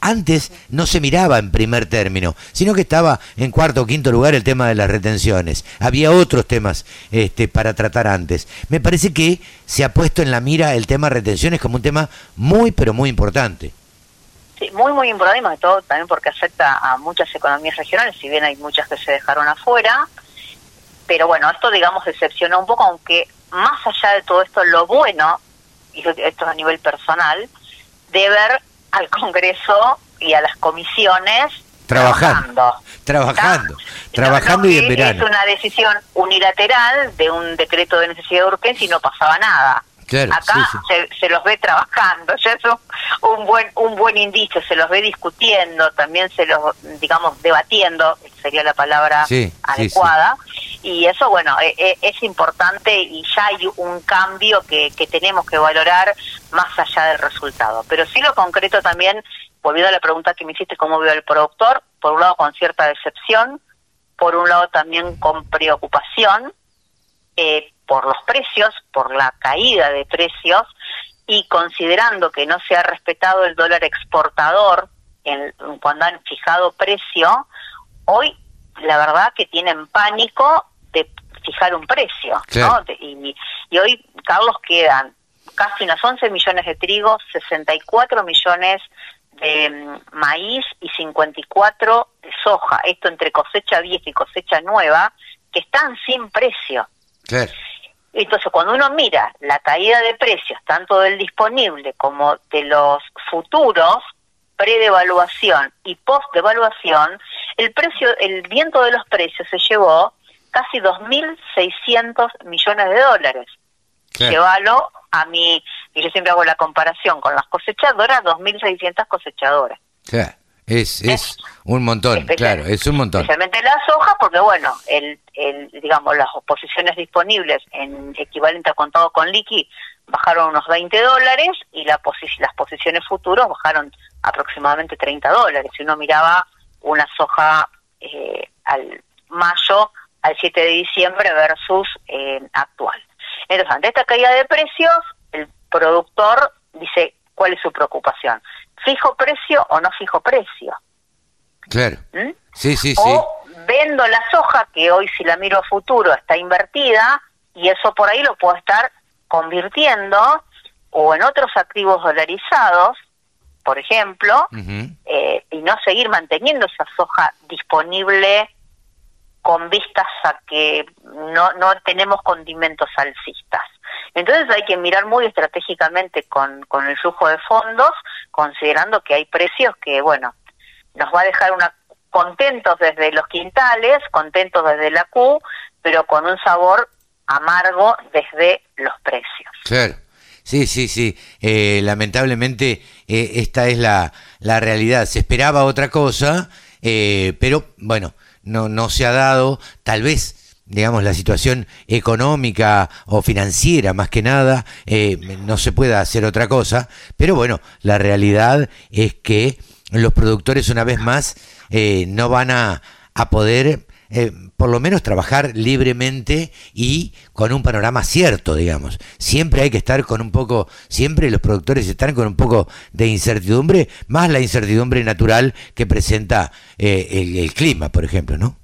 Speaker 2: Antes no se miraba en primer término, sino que estaba en cuarto o quinto lugar el tema de las retenciones. Había otros temas este, para tratar antes. Me parece que se ha puesto en la mira el tema retenciones como un tema muy, pero muy importante.
Speaker 12: Sí, muy, muy importante, más todo también porque afecta a muchas economías regionales, si bien hay muchas que se dejaron afuera. Pero bueno, esto, digamos, decepcionó un poco, aunque más allá de todo esto, lo bueno, y esto a nivel personal, de ver al Congreso y a las comisiones
Speaker 2: trabajando. Trabajando, trabajando, y en verano.
Speaker 12: Es una decisión unilateral de un decreto de necesidad de urgencia y no pasaba nada. Acá Se, los ve trabajando, ya es un, buen un buen indicio, se los ve discutiendo, también se los, digamos, debatiendo, sería la palabra adecuada, y eso, bueno, e, e, es, importante y ya hay un cambio que, que tenemos que valorar más allá del resultado. Pero sí lo concreto también, volviendo a la pregunta que me hiciste, cómo veo el productor, por un lado con cierta decepción, por un lado también con preocupación, eh, por los precios, por la caída de precios y considerando que no se ha respetado el dólar exportador en, cuando han fijado precio, hoy la verdad que tienen pánico de fijar un precio. ¿no? y, y, hoy, Carlos, quedan casi unas 11 millones de trigo, 64 millones de mm, maíz y 54 de soja, esto entre cosecha vieja y cosecha nueva, que están sin precio. Entonces, cuando uno mira la caída de precios, tanto del disponible como de los futuros, pre-devaluación y post-devaluación, el precio, el viento de los precios se llevó casi 2.600 millones de dólares. Llévalo a mí, y yo siempre hago la comparación con las cosechadoras, 2.600 cosechadoras.
Speaker 2: Claro. Es, es un montón, claro, es un montón.
Speaker 12: Especialmente la soja, porque bueno, el, el, digamos, las posiciones disponibles en equivalente a contado con liqui bajaron unos 20 dólares y la las posiciones futuros bajaron aproximadamente 30 dólares. Si uno miraba una soja eh, al mayo al 7 de diciembre versus eh, actual. Entonces, ante esta caída de precios, el productor dice cuál es su preocupación fijo precio o no fijo precio.
Speaker 2: Claro. ¿Mm? Sí, sí,
Speaker 12: o vendo la soja, que hoy si la miro a futuro está invertida, y eso por ahí lo puedo estar convirtiendo o en otros activos dolarizados, por ejemplo, eh, y no seguir manteniendo esa soja disponible con vistas a que no, no tenemos condimentos alcistas. Entonces hay que mirar muy estratégicamente con, con el flujo de fondos, considerando que hay precios que, bueno, nos va a dejar una contentos desde los quintales, contentos desde la Q, pero con un sabor amargo desde los precios.
Speaker 2: Claro. Sí, sí, sí. Eh, lamentablemente eh, esta es la, la realidad. Se esperaba otra cosa, eh, pero bueno, no, no se ha dado. Tal vez digamos, la situación económica o financiera más que nada, eh, no se pueda hacer otra cosa, pero bueno, la realidad es que los productores una vez más eh, no van a, a poder eh, por lo menos trabajar libremente y con un panorama cierto, digamos. Siempre hay que estar con un poco, siempre los productores están con un poco de incertidumbre, más la incertidumbre natural que presenta el, el clima, por ejemplo, ¿no?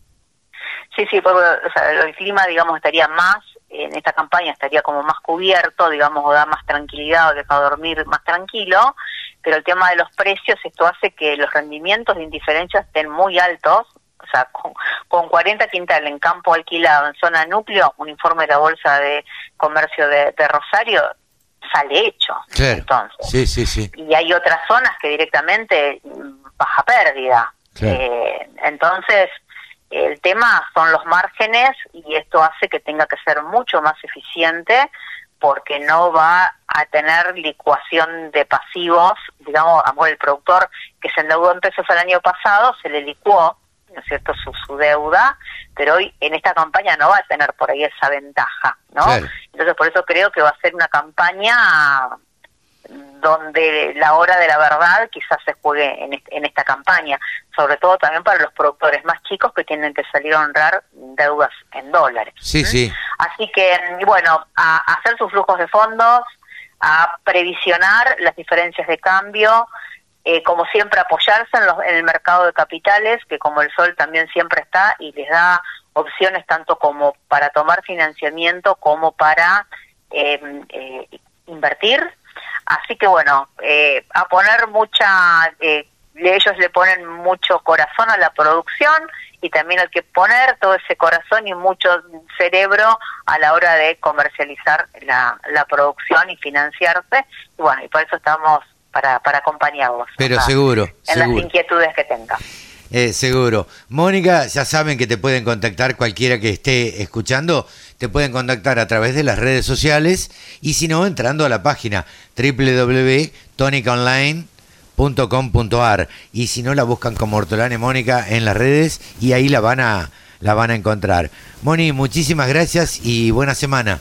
Speaker 12: Sí, sí, porque, o sea, el clima, digamos, estaría más, en esta campaña estaría como más cubierto, digamos, o da más tranquilidad o deja dormir más tranquilo, pero el tema de los precios, esto hace que los rendimientos de indiferencia estén muy altos, con, con 40 quintales en campo alquilado en zona núcleo, un informe de la Bolsa de Comercio de, Rosario sale hecho. entonces.
Speaker 2: Sí, sí, sí.
Speaker 12: Y hay otras zonas que directamente baja pérdida. Eh, entonces, el tema son los márgenes y esto hace que tenga que ser mucho más eficiente porque no va a tener licuación de pasivos, digamos, a el productor que se endeudó en pesos el año pasado, se le licuó, ¿no es cierto?, su, su deuda, pero hoy en esta campaña no va a tener por ahí esa ventaja, ¿no? Entonces por eso creo que va a ser una campaña donde la hora de la verdad quizás se juegue en, esta campaña, sobre todo también para los productores más chicos que tienen que salir a honrar deudas en dólares.
Speaker 2: Sí, sí.
Speaker 12: Así que, bueno, a, hacer sus flujos de fondos, a previsionar las diferencias de cambio, eh, como siempre apoyarse en, los, en el mercado de capitales, que como el sol también siempre está y les da opciones tanto como para tomar financiamiento como para eh, eh, invertir Así que bueno, eh, a poner mucha, eh, ellos le ponen mucho corazón a la producción y también hay que poner todo ese corazón y mucho cerebro a la hora de comercializar la producción y financiarse. Y bueno, y por eso estamos para, para acompañarlos.
Speaker 2: Pero
Speaker 12: acá,
Speaker 2: seguro,
Speaker 12: En
Speaker 2: seguro.
Speaker 12: las inquietudes que tengan.
Speaker 2: Eh, seguro. Mónica, ya saben que te pueden contactar cualquiera que esté escuchando, te pueden contactar a través de las redes sociales y si no, entrando a la página www.tonicaonline.com.ar y si no, la buscan como Hortolane Mónica en las redes y ahí la van a, la van a encontrar. Moni, muchísimas gracias y buena semana.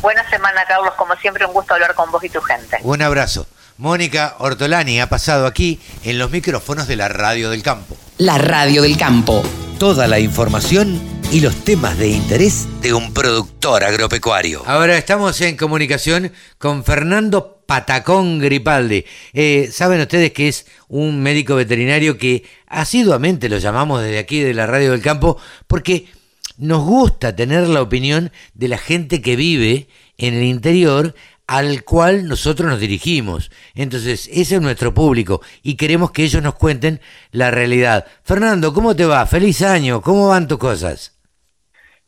Speaker 12: Buena semana, Carlos. Como siempre, un gusto hablar con vos y tu gente.
Speaker 2: Un abrazo. Mónica Ortolani ha pasado aquí en los micrófonos de la Radio del Campo.
Speaker 3: La radio del campo.
Speaker 2: Toda la información y los temas de interés de un productor agropecuario. Ahora estamos en comunicación con Fernando Patacón Gripaldi. Eh, Saben ustedes que es un médico veterinario que asiduamente lo llamamos desde aquí de la Radio del Campo porque nos gusta tener la opinión de la gente que vive en el interior al cual nosotros nos dirigimos. Entonces, ese es nuestro público y queremos que ellos nos cuenten la realidad. Fernando, ¿cómo te va? Feliz año, ¿cómo van tus cosas?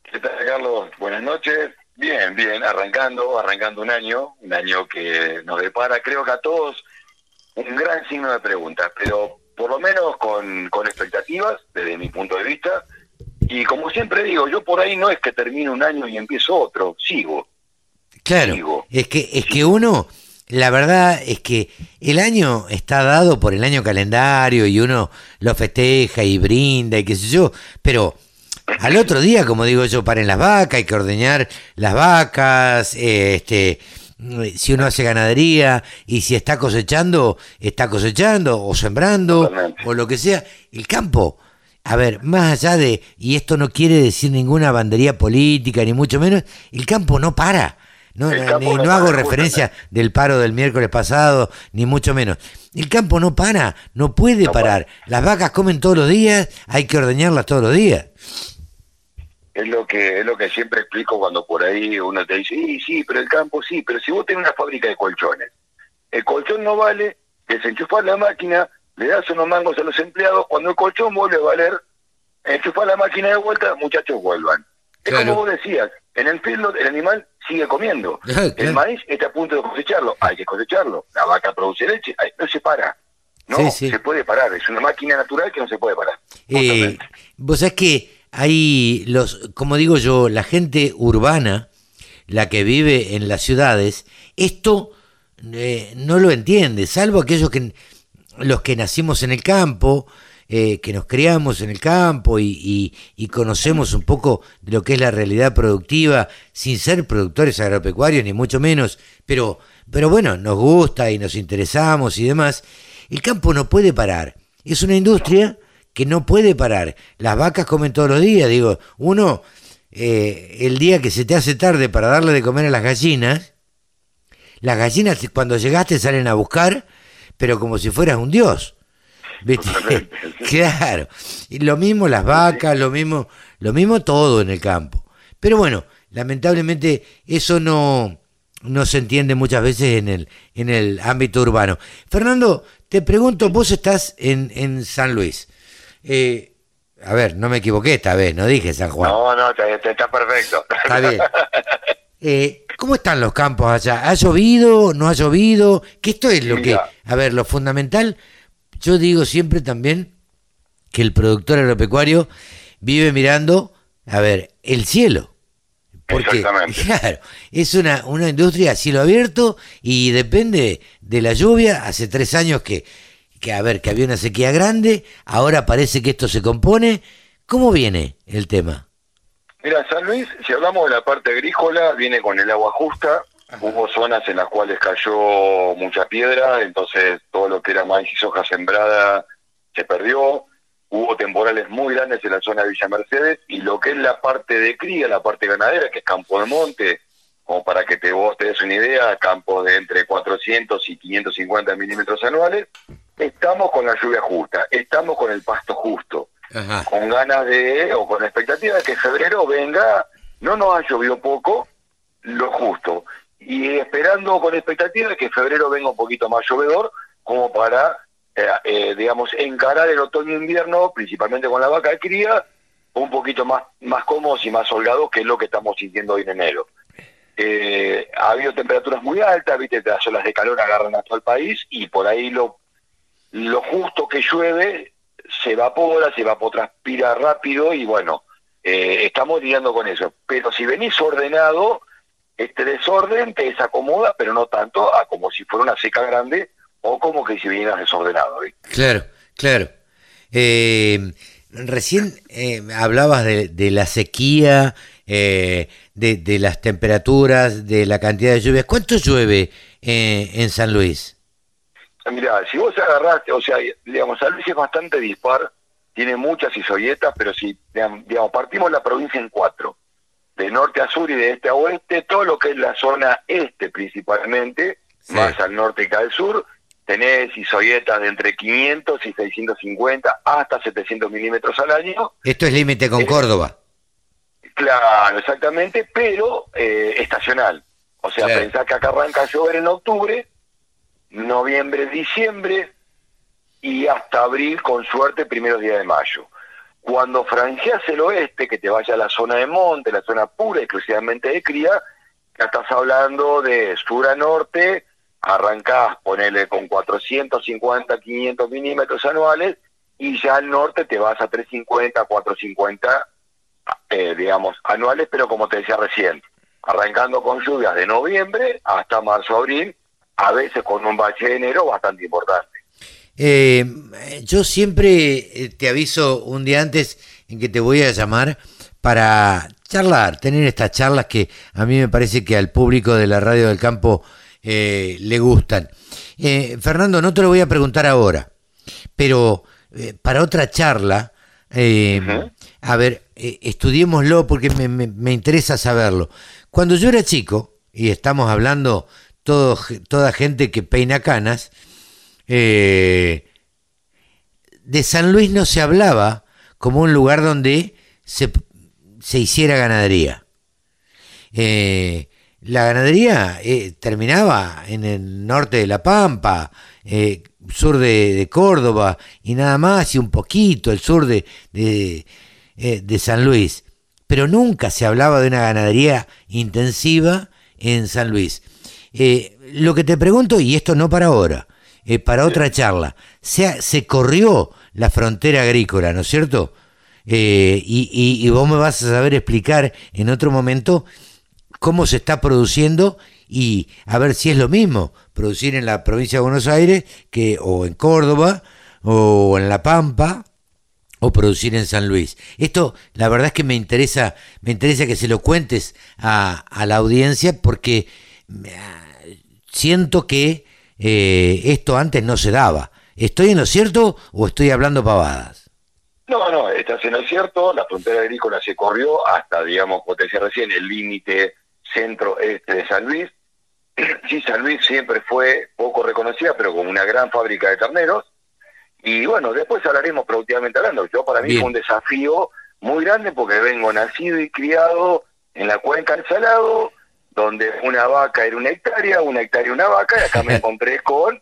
Speaker 13: ¿Qué tal, Carlos? Buenas noches. Bien, bien, arrancando, arrancando un año, un año que nos depara, creo que a todos, un gran signo de preguntas, pero por lo menos con, con expectativas, desde mi punto de vista. Y como siempre digo, yo por ahí no es que termine un año y empiezo otro, sigo.
Speaker 2: Claro, es que, es que uno, la verdad es que el año está dado por el año calendario y uno lo festeja y brinda y qué sé yo, pero al otro día, como digo yo, paren las vacas, hay que ordeñar las vacas, eh, este, si uno hace ganadería y si está cosechando, está cosechando o sembrando o lo que sea, el campo. A ver, más allá de, y esto no quiere decir ninguna bandería política, ni mucho menos, el campo no para. No, ni-
Speaker 13: no
Speaker 2: hago referencia del paro del miércoles pasado, ni mucho menos. El campo no para, no puede parar. Las vacas comen todos los días, hay que ordeñarlas todos los días.
Speaker 13: Es lo que es lo que siempre explico cuando por ahí uno te dice, sí, sí, pero el campo sí, pero si vos tenés una fábrica de colchones, el colchón no vale, desenchufás la máquina, le das unos mangos a los empleados, cuando el colchón vuelve a valer, enchufás la máquina de vuelta, muchachos vuelvan. Es como vos decías, en el field el animal sigue comiendo. El maíz está a punto de cosecharlo, hay que cosecharlo. La vaca produce leche, no se para. No
Speaker 2: Sí, sí.
Speaker 13: se puede parar, es una máquina natural que no se puede parar.
Speaker 2: Eh, vos sabés que hay los, como digo yo, la gente urbana, la que vive en las ciudades, esto eh, no lo entiende, salvo aquellos que los que nacimos en el campo, eh, que nos criamos en el campo y, conocemos un poco de lo que es la realidad productiva, sin ser productores agropecuarios, ni mucho menos, pero, pero bueno, nos gusta y nos interesamos y demás. El campo no puede parar. Es una industria que no puede parar. Las vacas comen todos los días. Digo, uno, eh, el día que se te hace tarde para darle de comer a las gallinas, las gallinas cuando llegaste salen a buscar, pero como si fueras un dios. ¿Viste? claro. Y lo mismo las vacas, lo mismo, lo mismo todo en el campo. Pero bueno, lamentablemente eso no, no se entiende muchas veces en el, en el ámbito urbano. Fernando, te pregunto, vos estás en, en San Luis. Eh, a ver, no me equivoqué esta vez, no dije San Juan.
Speaker 13: No, no, está, está- perfecto.
Speaker 2: Está bien. Eh, ¿Cómo están los campos allá? ¿Ha llovido? ¿No ha llovido? Que esto es lo que, a ver, lo fundamental, yo digo siempre también que el productor agropecuario vive mirando, a ver, el cielo. Porque,
Speaker 13: Exactamente.
Speaker 2: claro, es una, una industria a cielo abierto y depende de la lluvia. Hace tres años que, que, a ver, que había una sequía grande, ahora parece que esto se compone. ¿Cómo viene el tema?
Speaker 13: Mira, San Luis, si hablamos de la parte agrícola, viene con el agua justa. Hubo zonas en las cuales cayó mucha piedra, entonces todo lo que era maíz y soja sembrada se perdió. Hubo temporales muy grandes en la zona de Villa Mercedes y lo que es la parte de cría, la parte ganadera, que es campo de monte, como para que te, vos te des una idea, campos de entre 400 y 550 milímetros anuales, estamos con la lluvia justa, estamos con el pasto justo con ganas de, o con la expectativa de que febrero venga, no nos ha llovido poco, lo justo. Y esperando con expectativa que febrero venga un poquito más llovedor, como para, eh, eh, digamos, encarar el otoño-invierno, principalmente con la vaca de cría, un poquito más, más cómodos y más holgados, que es lo que estamos sintiendo hoy en enero. Eh, ha habido temperaturas muy altas, viste, las olas de calor agarran a todo el país y por ahí lo, lo justo que llueve se evapora, se evapotranspira rápido y bueno, eh, estamos lidiando con eso. Pero si venís ordenado, este desorden te desacomoda, pero no tanto a como si fuera una seca grande o como que si vinieras desordenado.
Speaker 2: Claro, claro. Eh, recién eh, hablabas de, de, la sequía, de, de, las temperaturas, de la cantidad de lluvias. ¿Cuánto llueve en San Luis?
Speaker 13: Mira, si vos agarraste, o sea, digamos, San Luis es bastante dispar tiene muchas isoyetas, pero si, digamos, partimos la provincia en cuatro, de norte a sur y de este a oeste, todo lo que es la zona este principalmente, más al norte que al sur, tenés isoyetas de entre 500 y 650 hasta 700 milímetros al año.
Speaker 2: Esto es límite con
Speaker 13: Eh,
Speaker 2: Córdoba.
Speaker 13: Claro, exactamente, pero eh, estacional. O sea,
Speaker 2: Claro.
Speaker 13: pensá que acá arranca a llover en octubre, noviembre, diciembre y hasta abril, con suerte, primeros días de mayo. Cuando franqueas el oeste, que te vaya a la zona de monte, la zona pura, exclusivamente de cría, ya estás hablando de sur a norte, arrancás, ponele con 450, 500 milímetros anuales, y ya al norte te vas a 350, 450, eh, digamos, anuales, pero como te decía recién, arrancando con lluvias de noviembre hasta marzo, abril, a veces con un bache de enero bastante importante.
Speaker 2: Eh, yo siempre eh, te aviso un día antes en que te voy a llamar para charlar, tener estas charlas que a mí me parece que al público de la radio del campo eh, le gustan. Eh, Fernando, no te lo voy a preguntar ahora, pero eh, para otra charla, a ver, estudiémoslo porque me, me- me interesa saberlo. Cuando yo era chico, y estamos hablando todo, toda gente que peina canas, eh, de San Luis no se hablaba como un lugar donde se, se hiciera ganadería. Eh, la ganadería eh, terminaba en el norte de La Pampa, sur de, Córdoba y nada más, y un poquito el sur de, de, de San Luis. Pero nunca se hablaba de una ganadería intensiva en San Luis. Lo que te pregunto, y esto no para ahora, eh, para otra charla, se, corrió la frontera agrícola, ¿no es cierto? Eh, y, y- y vos me vas a saber explicar en otro momento cómo se está produciendo y a ver si es lo mismo producir en la provincia de Buenos Aires que o en Córdoba o en La Pampa o producir en San Luis. Esto, la verdad es que me interesa, me interesa que se lo cuentes a, a la audiencia porque eh, siento que eh, esto antes no se daba. ¿Estoy en lo cierto o estoy hablando pavadas?
Speaker 13: No, no, estás en lo cierto, la frontera agrícola se corrió hasta, digamos, como te decía recién, el límite centro-este de San Luis. Sí, San Luis siempre fue poco reconocida, pero como una gran fábrica de carneros. Y bueno, después hablaremos productivamente hablando. Yo para mí
Speaker 2: Bien.
Speaker 13: fue un desafío muy grande porque vengo nacido y criado en la cuenca del Salado, donde una vaca era una hectárea, una hectárea una vaca, y acá me encontré con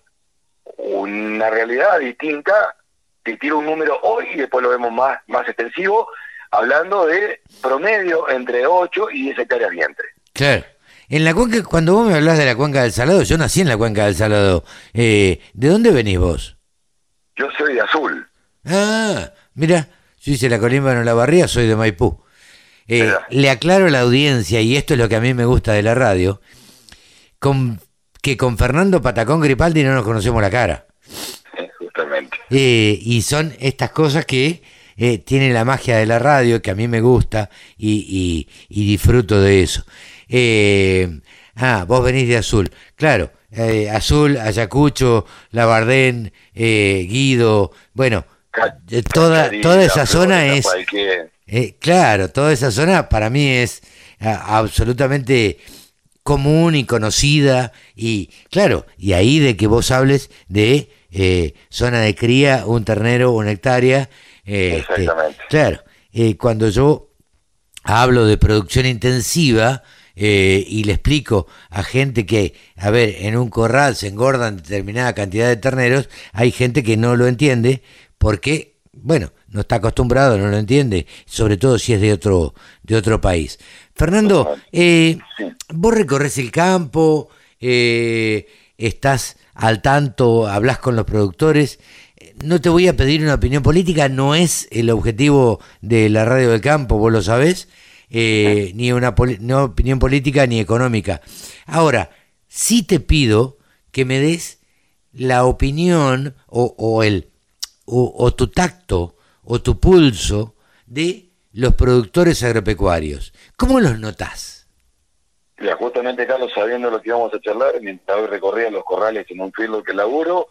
Speaker 13: una realidad distinta. Te tiro un número hoy y después lo vemos más, más extensivo, hablando de promedio entre 8 y 10 hectáreas vientre.
Speaker 2: Claro. En la cuenca, cuando vos me hablas de la cuenca del Salado, yo nací en la cuenca del Salado. Eh, ¿De dónde venís vos?
Speaker 13: Yo soy de azul.
Speaker 2: Ah, mira, yo hice la colimba en la barría, soy de Maipú. Eh, le aclaro a la audiencia, y esto es lo que a mí me gusta de la radio, con, que con Fernando Patacón Gripaldi no nos conocemos la cara.
Speaker 13: Justamente.
Speaker 2: Eh, y son estas cosas que eh, tienen la magia de la radio, que a mí me gusta y, y- y disfruto de eso. Eh, ah, vos venís de Azul. Claro, eh, Azul, Ayacucho, Labardén, eh, Guido, bueno, toda, toda esa zona es...
Speaker 13: cualquier-
Speaker 2: Eh, claro, toda esa zona para mí es a- absolutamente común y conocida y claro, y ahí de que vos hables de eh, zona de cría, un ternero, una hectárea, eh, este,
Speaker 13: Exactamente.
Speaker 2: claro, eh, cuando yo hablo de producción intensiva, eh, y le explico a gente que, a ver, en un corral se engordan determinada cantidad de terneros, hay gente que no lo entiende porque, bueno, no está acostumbrado, no lo entiende, sobre todo si es de otro, de otro país. Fernando, eh, vos recorres el campo, eh, estás al tanto, hablas con los productores. No te voy a pedir una opinión política, no es el objetivo de la radio del campo, vos lo sabés, eh, ni una no opinión política ni económica. Ahora, sí te pido que me des la opinión o, o el o, o tu tacto o tu pulso de los productores agropecuarios. ¿Cómo los notás?
Speaker 13: Mira, justamente, Carlos, sabiendo lo que íbamos a charlar, mientras hoy recorría los corrales en un field que laburo,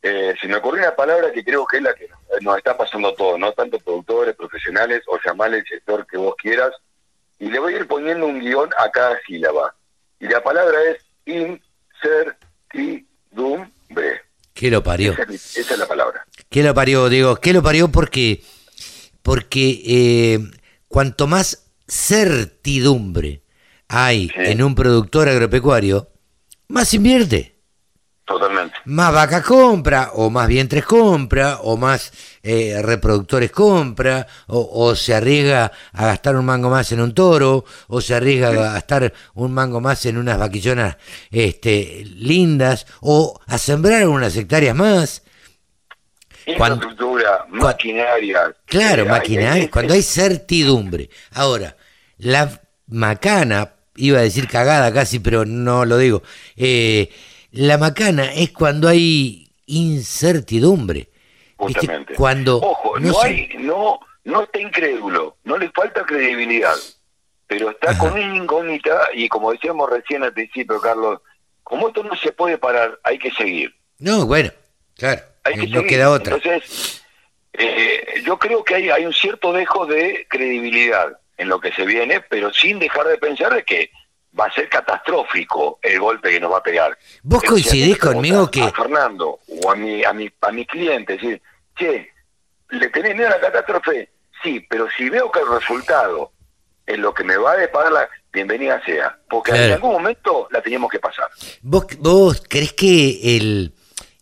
Speaker 13: eh, se me ocurrió una palabra que creo que es la que nos está pasando todo, ¿no? Tanto productores, profesionales, o llamarle el sector que vos quieras, y le voy a ir poniendo un guion a cada sílaba. Y la palabra es incertidumbre.
Speaker 2: ¿Qué lo parió?
Speaker 13: Esa es, esa es la palabra.
Speaker 2: ¿Qué lo parió? Digo, ¿qué lo parió? Porque, porque eh, cuanto más certidumbre hay en un productor agropecuario, más invierte.
Speaker 13: Totalmente.
Speaker 2: Más vacas compra, o más vientres compra, o más eh, reproductores compra, o, o, se arriesga a gastar un mango más en un toro, o se arriesga a gastar un mango más en unas vaquillonas este, lindas, o a sembrar unas hectáreas más.
Speaker 13: Infraestructura, maquinaria.
Speaker 2: Claro, maquinaria, cuando hay certidumbre. Ahora, la macana, iba a decir cagada casi, pero no lo digo. Eh, la macana es cuando hay incertidumbre.
Speaker 13: Justamente.
Speaker 2: Cuando
Speaker 13: Ojo, no,
Speaker 2: no se-
Speaker 13: hay, no, no está incrédulo, no le falta credibilidad, pero está con una incógnita y como decíamos recién al principio, Carlos, como esto no se puede parar, hay que seguir.
Speaker 2: No, bueno, claro,
Speaker 13: Hay que
Speaker 2: no
Speaker 13: seguir.
Speaker 2: queda otra.
Speaker 13: Entonces, eh, yo creo que hay, hay un cierto dejo de credibilidad en lo que se viene, pero sin dejar de pensar de que va a ser catastrófico el golpe que nos va a pegar.
Speaker 2: ¿Vos coincidís conmigo que-
Speaker 13: A Fernando o a mi, a mi, a mi cliente, decir, che, ¿le tenés miedo a la catástrofe? Sí, pero si veo que el resultado es lo que me va a deparar la bienvenida sea, porque en algún momento la teníamos que pasar.
Speaker 2: ¿Vos, ¿Vos crees que el,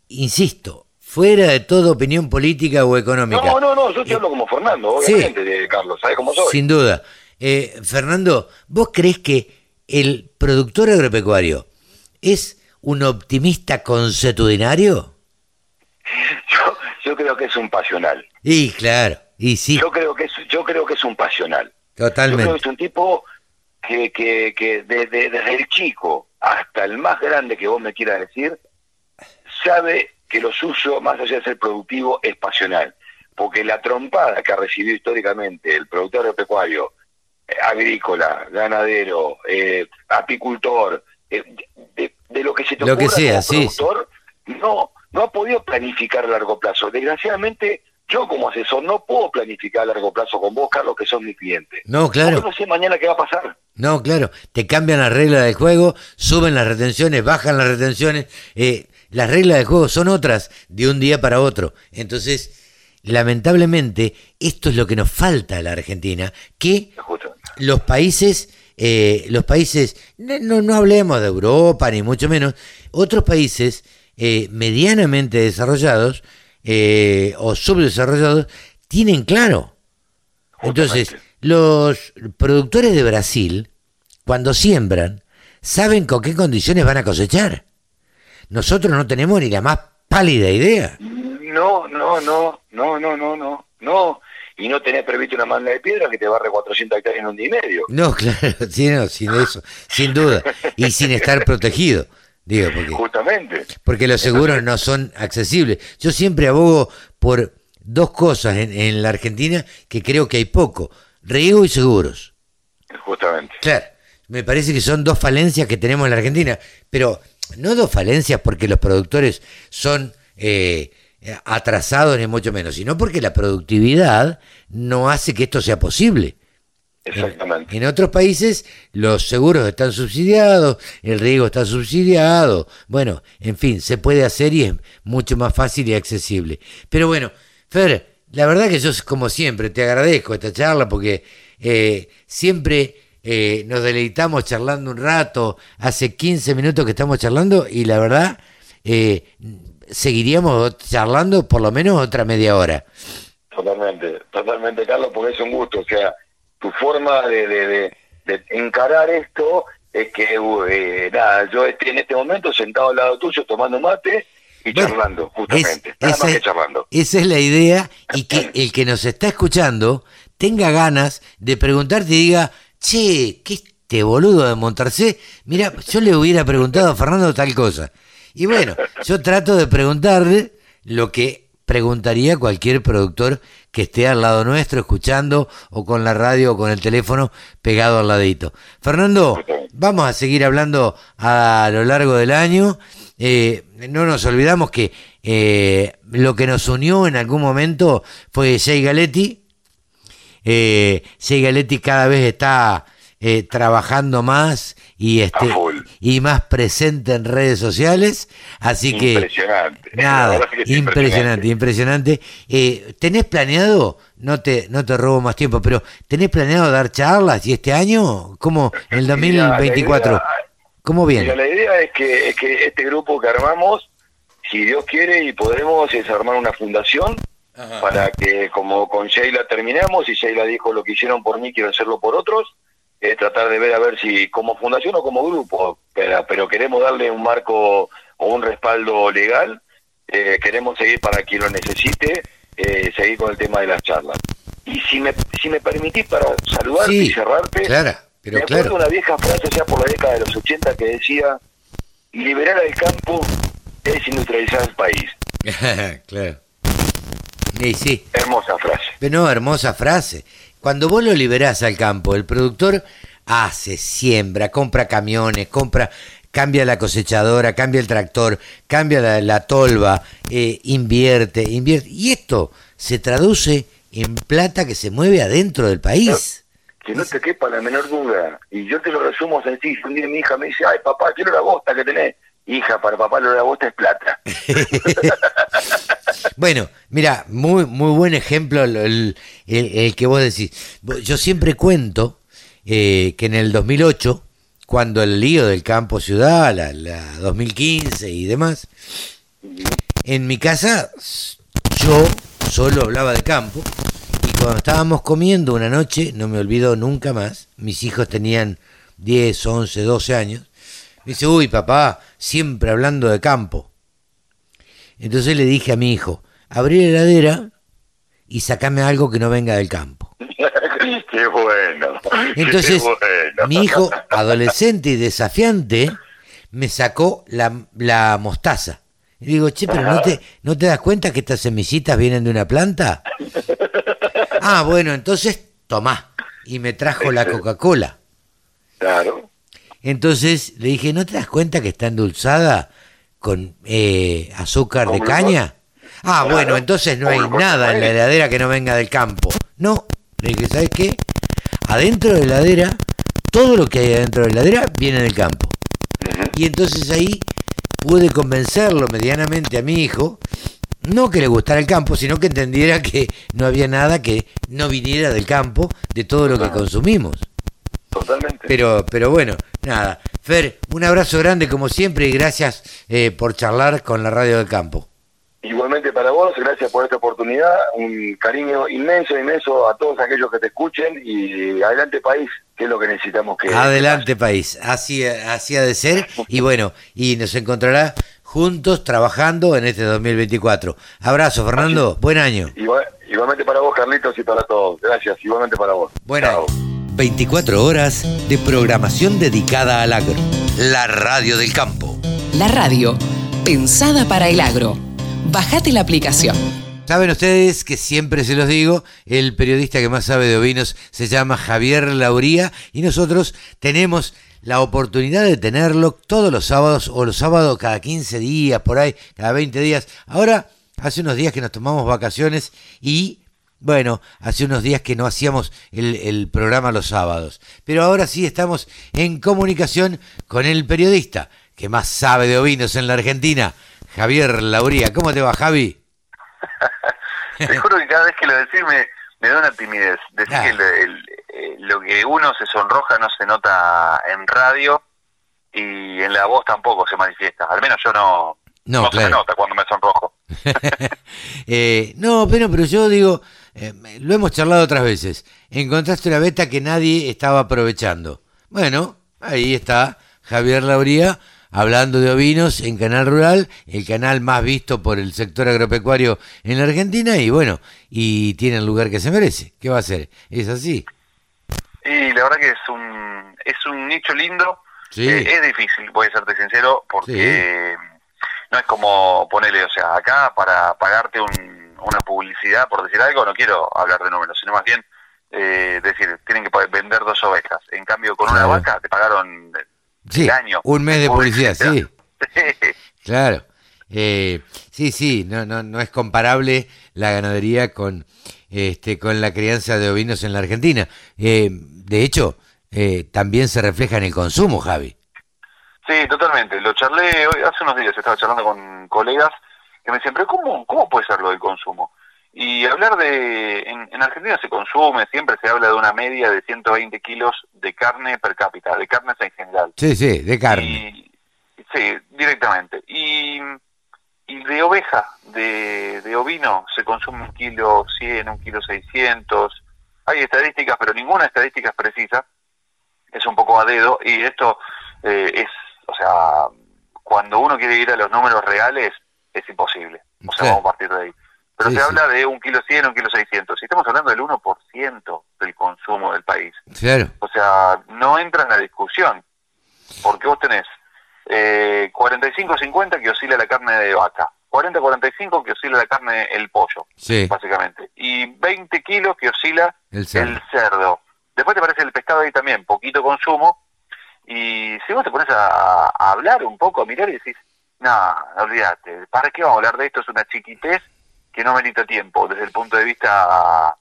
Speaker 2: insisto, fuera de toda opinión política o económica,
Speaker 13: No, no, no, yo te hablo como Fernando,
Speaker 2: sí.
Speaker 13: obviamente, de Carlos, ¿sabes cómo soy?
Speaker 2: sin duda, eh, Fernando, ¿vos crees que el productor agropecuario es un optimista consuetudinario?
Speaker 13: Yo creo que es un pasional.
Speaker 2: Y claro, y sí,
Speaker 13: Yo creo que es, yo creo que es un pasional. Yo creo que
Speaker 2: totalmente.
Speaker 13: es un tipo que, que, que desde, desde el chico hasta el más grande que vos me quieras decir, sabe que lo suyo, más allá de ser productivo, es pasional. Porque la trompada que ha recibido históricamente el productor agropecuario, agrícola, ganadero, eh, apicultor, eh, de, de lo que se te
Speaker 2: Lo que
Speaker 13: ocurra
Speaker 2: sea,
Speaker 13: como
Speaker 2: sí,
Speaker 13: productor, no, no ha podido planificar a largo plazo. Desgraciadamente, yo como asesor no puedo planificar a largo plazo con vos, Carlos, que son mis clientes.
Speaker 2: No, claro.
Speaker 13: Porque no sé mañana qué va a pasar.
Speaker 2: No, claro, te cambian las reglas del juego, suben las retenciones, bajan las retenciones, eh, las reglas del juego son otras de un día para otro. Entonces, lamentablemente, esto es lo que nos falta a la Argentina, que los países, eh, los países, no, no, hablemos de Europa ni mucho menos, otros países eh, medianamente desarrollados eh, o subdesarrollados tienen claro. Entonces, los productores de Brasil, cuando siembran, saben con qué condiciones van a cosechar. Nosotros no tenemos ni la más pálida idea.
Speaker 13: No, no, no, no, no, no, no, no. Y no tenés previsto una manga de piedra que te barre 400 hectáreas en un día y medio.
Speaker 2: No, claro, sí, no, sin eso, sin duda. Y sin estar protegido. Digo, porque,
Speaker 13: Justamente.
Speaker 2: porque los seguros no son accesibles. Yo siempre abogo por dos cosas en, en la Argentina que creo que hay poco. Riego y seguros.
Speaker 13: Justamente.
Speaker 2: Claro, me parece que son dos falencias que tenemos en la Argentina, pero no dos falencias porque los productores son eh, atrasados ni mucho menos, sino porque la productividad no hace que esto sea posible.
Speaker 13: Exactamente.
Speaker 2: En otros países los seguros están subsidiados, el riego está subsidiado, bueno, en fin, se puede hacer y es mucho más fácil y accesible. Pero bueno, Fer, la verdad que yo como siempre te agradezco esta charla porque eh, siempre eh, nos deleitamos charlando un rato, hace 15 minutos que estamos charlando y la verdad, eh, seguiríamos charlando por lo menos otra media hora.
Speaker 13: Totalmente, totalmente, Carlos, porque es un gusto. O sea, tu forma de, de, de, de encarar esto es que, eh, nada, yo estoy en este momento sentado al lado tuyo tomando mate y charlando, justamente. nada
Speaker 2: esa
Speaker 13: más que
Speaker 2: es-
Speaker 13: charlando.
Speaker 2: Esa es la idea y que el que nos está escuchando tenga ganas de preguntarte y diga, che, ¿qué este boludo de Montarcé? Mira, yo le hubiera preguntado a Fernando tal cosa. Y bueno, yo trato de preguntarle lo que preguntaría cualquier productor que esté al lado nuestro, escuchando, o con la radio o con el teléfono pegado al ladito. Fernando, vamos a seguir hablando a lo largo del año. Eh, no nos olvidamos que eh, lo que nos unió en algún momento fue Jay Galetti. Eh, Jay Galetti cada vez está eh, trabajando más y este y más presente en redes sociales, así que
Speaker 13: Impresionante.
Speaker 2: Nada,
Speaker 13: que
Speaker 2: impresionante, impresionante. Eh, ¿Tenés planeado? No te no te robo más tiempo, pero ¿tenés planeado dar charlas y este año? ¿Cómo en el
Speaker 13: Mira, la
Speaker 2: 2024?
Speaker 13: idea-
Speaker 2: ¿Cómo viene?
Speaker 13: Mira, la idea es que, es que este grupo que armamos, si Dios quiere y podemos, es armar una fundación para que, como con Sheila terminamos, y Sheila dijo lo que hicieron por mí, quiero hacerlo por otros, es tratar de ver a ver si como fundación o como grupo, pero, pero queremos darle un marco o un respaldo legal, eh, queremos seguir para quien lo necesite, eh, seguir con el tema de las charlas. Y si me, si me permitís para saludarte
Speaker 2: Sí,
Speaker 13: y cerrarte,
Speaker 2: pero
Speaker 13: me acuerdo
Speaker 2: claro.
Speaker 13: una vieja frase ya por la década de los 80 que decía, liberar al campo es industrializar el país.
Speaker 2: claro. Sí, sí.
Speaker 13: Hermosa frase.
Speaker 2: No, hermosa frase. Cuando vos lo liberás al campo, el productor hace, siembra, compra camiones, compra, cambia la cosechadora, cambia el tractor, cambia la, la tolva, eh, invierte, invierte. Y esto se traduce en plata que se mueve adentro del país.
Speaker 13: Que no te quepa la menor duda. Y yo te lo resumo sencillo. Un día mi hija me dice, ay papá, quiero la bosta que tenés. Hija, para papá lo de la bosta es plata.
Speaker 2: Bueno, mira, muy, muy buen ejemplo el, el- que vos decís. Yo siempre cuento eh, que en el 2008, cuando el lío del campo ciudad, la, la 2015 y demás, en mi casa yo solo hablaba de campo y cuando estábamos comiendo una noche, no me olvido nunca más, mis hijos tenían 10, 11, 12 años, me dice, uy papá, siempre hablando de campo. Entonces le dije a mi hijo, abrí la heladera y sacame algo que no venga del campo.
Speaker 13: qué bueno.
Speaker 2: Entonces,
Speaker 13: qué bueno.
Speaker 2: mi hijo, adolescente y desafiante, me sacó la, la mostaza. Y digo, che, pero ¿no te, ¿no te das cuenta que estas semillitas vienen de una planta? Ah, bueno, entonces tomá. Y me trajo la Coca-Cola.
Speaker 13: Claro.
Speaker 2: Entonces le dije, ¿no te das cuenta que está endulzada con eh, azúcar de caña? Ah,
Speaker 13: Claro.
Speaker 2: bueno, entonces no hay nada en la heladera que no venga del campo. No, le dije, ¿sabes qué? Adentro de la heladera, todo lo que hay adentro de la heladera viene del campo. Y entonces ahí pude convencerlo medianamente a mi hijo, no que le gustara el campo, sino que entendiera que no había nada que no viniera del campo de todo lo que consumimos.
Speaker 13: Totalmente.
Speaker 2: Pero, pero bueno, nada. Fer, un abrazo grande como siempre y gracias eh, por charlar con la radio del campo.
Speaker 13: Igualmente para vos, gracias por esta oportunidad, un cariño inmenso, inmenso a todos aquellos que te escuchen y adelante país, que es lo que necesitamos que...
Speaker 2: Adelante país, así, así ha de ser y bueno, y nos encontrará juntos trabajando en este 2024. Abrazo Fernando, buen año.
Speaker 13: Igual- igualmente para vos, Carlitos, y para todos. Gracias, igualmente para vos.
Speaker 2: Buen año. 24 horas de programación dedicada al agro. La radio del campo.
Speaker 3: La radio, pensada para el agro. Bajate la aplicación.
Speaker 2: Saben ustedes que siempre se los digo, el periodista que más sabe de ovinos se llama Javier Lauría y nosotros tenemos la oportunidad de tenerlo todos los sábados o los sábados cada 15 días, por ahí, cada 20 días. Ahora, hace unos días que nos tomamos vacaciones y, bueno, hace unos días que no hacíamos el, el programa los sábados. Pero ahora sí estamos en comunicación con el periodista que más sabe de ovinos en la Argentina, Javier Lauría. ¿Cómo te va, Javi?
Speaker 14: Te juro que cada vez que lo decís me, me da una timidez. Decir
Speaker 2: Ah.
Speaker 14: que el, el- eh, lo que uno se sonroja no se nota en radio y en la voz tampoco se manifiesta. Al menos yo no,
Speaker 2: No,
Speaker 14: no se nota cuando me sonrojo.
Speaker 2: Eh, no, pero, pero yo digo, eh, lo hemos charlado otras veces. Encontraste una beta que nadie estaba aprovechando. Bueno, ahí está Javier Lauría hablando de ovinos en Canal Rural, el canal más visto por el sector agropecuario en la Argentina, y bueno, y tiene el lugar que se merece. ¿Qué va a hacer? Es así.
Speaker 14: Y la verdad que es un, es un nicho lindo.
Speaker 2: Sí.
Speaker 14: Eh, es difícil, voy a serte sincero, porque no es como ponerle, o sea, acá para pagarte un- una publicidad, por decir algo, no quiero hablar de números, sino más bien eh, decir, tienen que pa- vender dos ovejas. En cambio, con una vaca te pagaron
Speaker 2: Sí,
Speaker 14: el año.
Speaker 2: un mes de publicidad, sí.
Speaker 14: Sí.
Speaker 2: Claro. Eh, sí, sí, no, no, no es comparable la ganadería con, este, con la crianza de ovinos en la Argentina. Eh, de hecho, eh, también se refleja en el consumo, Javi.
Speaker 14: Sí, totalmente. Lo charlé hoy, hace unos días, estaba charlando con colegas que me decían, pero ¿cómo, cómo puede ser lo del consumo? Y hablar de, en, en Argentina se consume, siempre se habla de una media de 120 kilos de carne per cápita, de carnes en general.
Speaker 2: Sí, sí, de carne.
Speaker 14: Sí, directamente. Y, y de oveja, de, de ovino, se consume un kilo 100, un kilo 600. Hay estadísticas, pero ninguna estadística es precisa. Es un poco a dedo. Y esto eh, es, o sea, cuando uno quiere ir a los números reales, es imposible. O sea,
Speaker 2: Sí.
Speaker 14: vamos a partir de ahí. Pero
Speaker 2: Sí,
Speaker 14: se
Speaker 2: sí.
Speaker 14: habla de un kilo 100, un kilo 600. Si estamos hablando del 1% del consumo del país.
Speaker 2: Claro.
Speaker 14: O sea, no entra en la discusión. Porque vos tenés eh, 45-50 que oscila la carne de vaca, 40-45 que oscila la carne el pollo,
Speaker 2: Sí.
Speaker 14: básicamente, y 20 kilos que oscila
Speaker 2: El cerdo.
Speaker 14: el cerdo. Después te parece el pescado ahí también, poquito consumo, y si vos te pones a, a hablar un poco, a mirar y decís, no, olvídate, ¿para qué vamos a hablar de esto? Es una chiquitez que no merita tiempo desde el punto de vista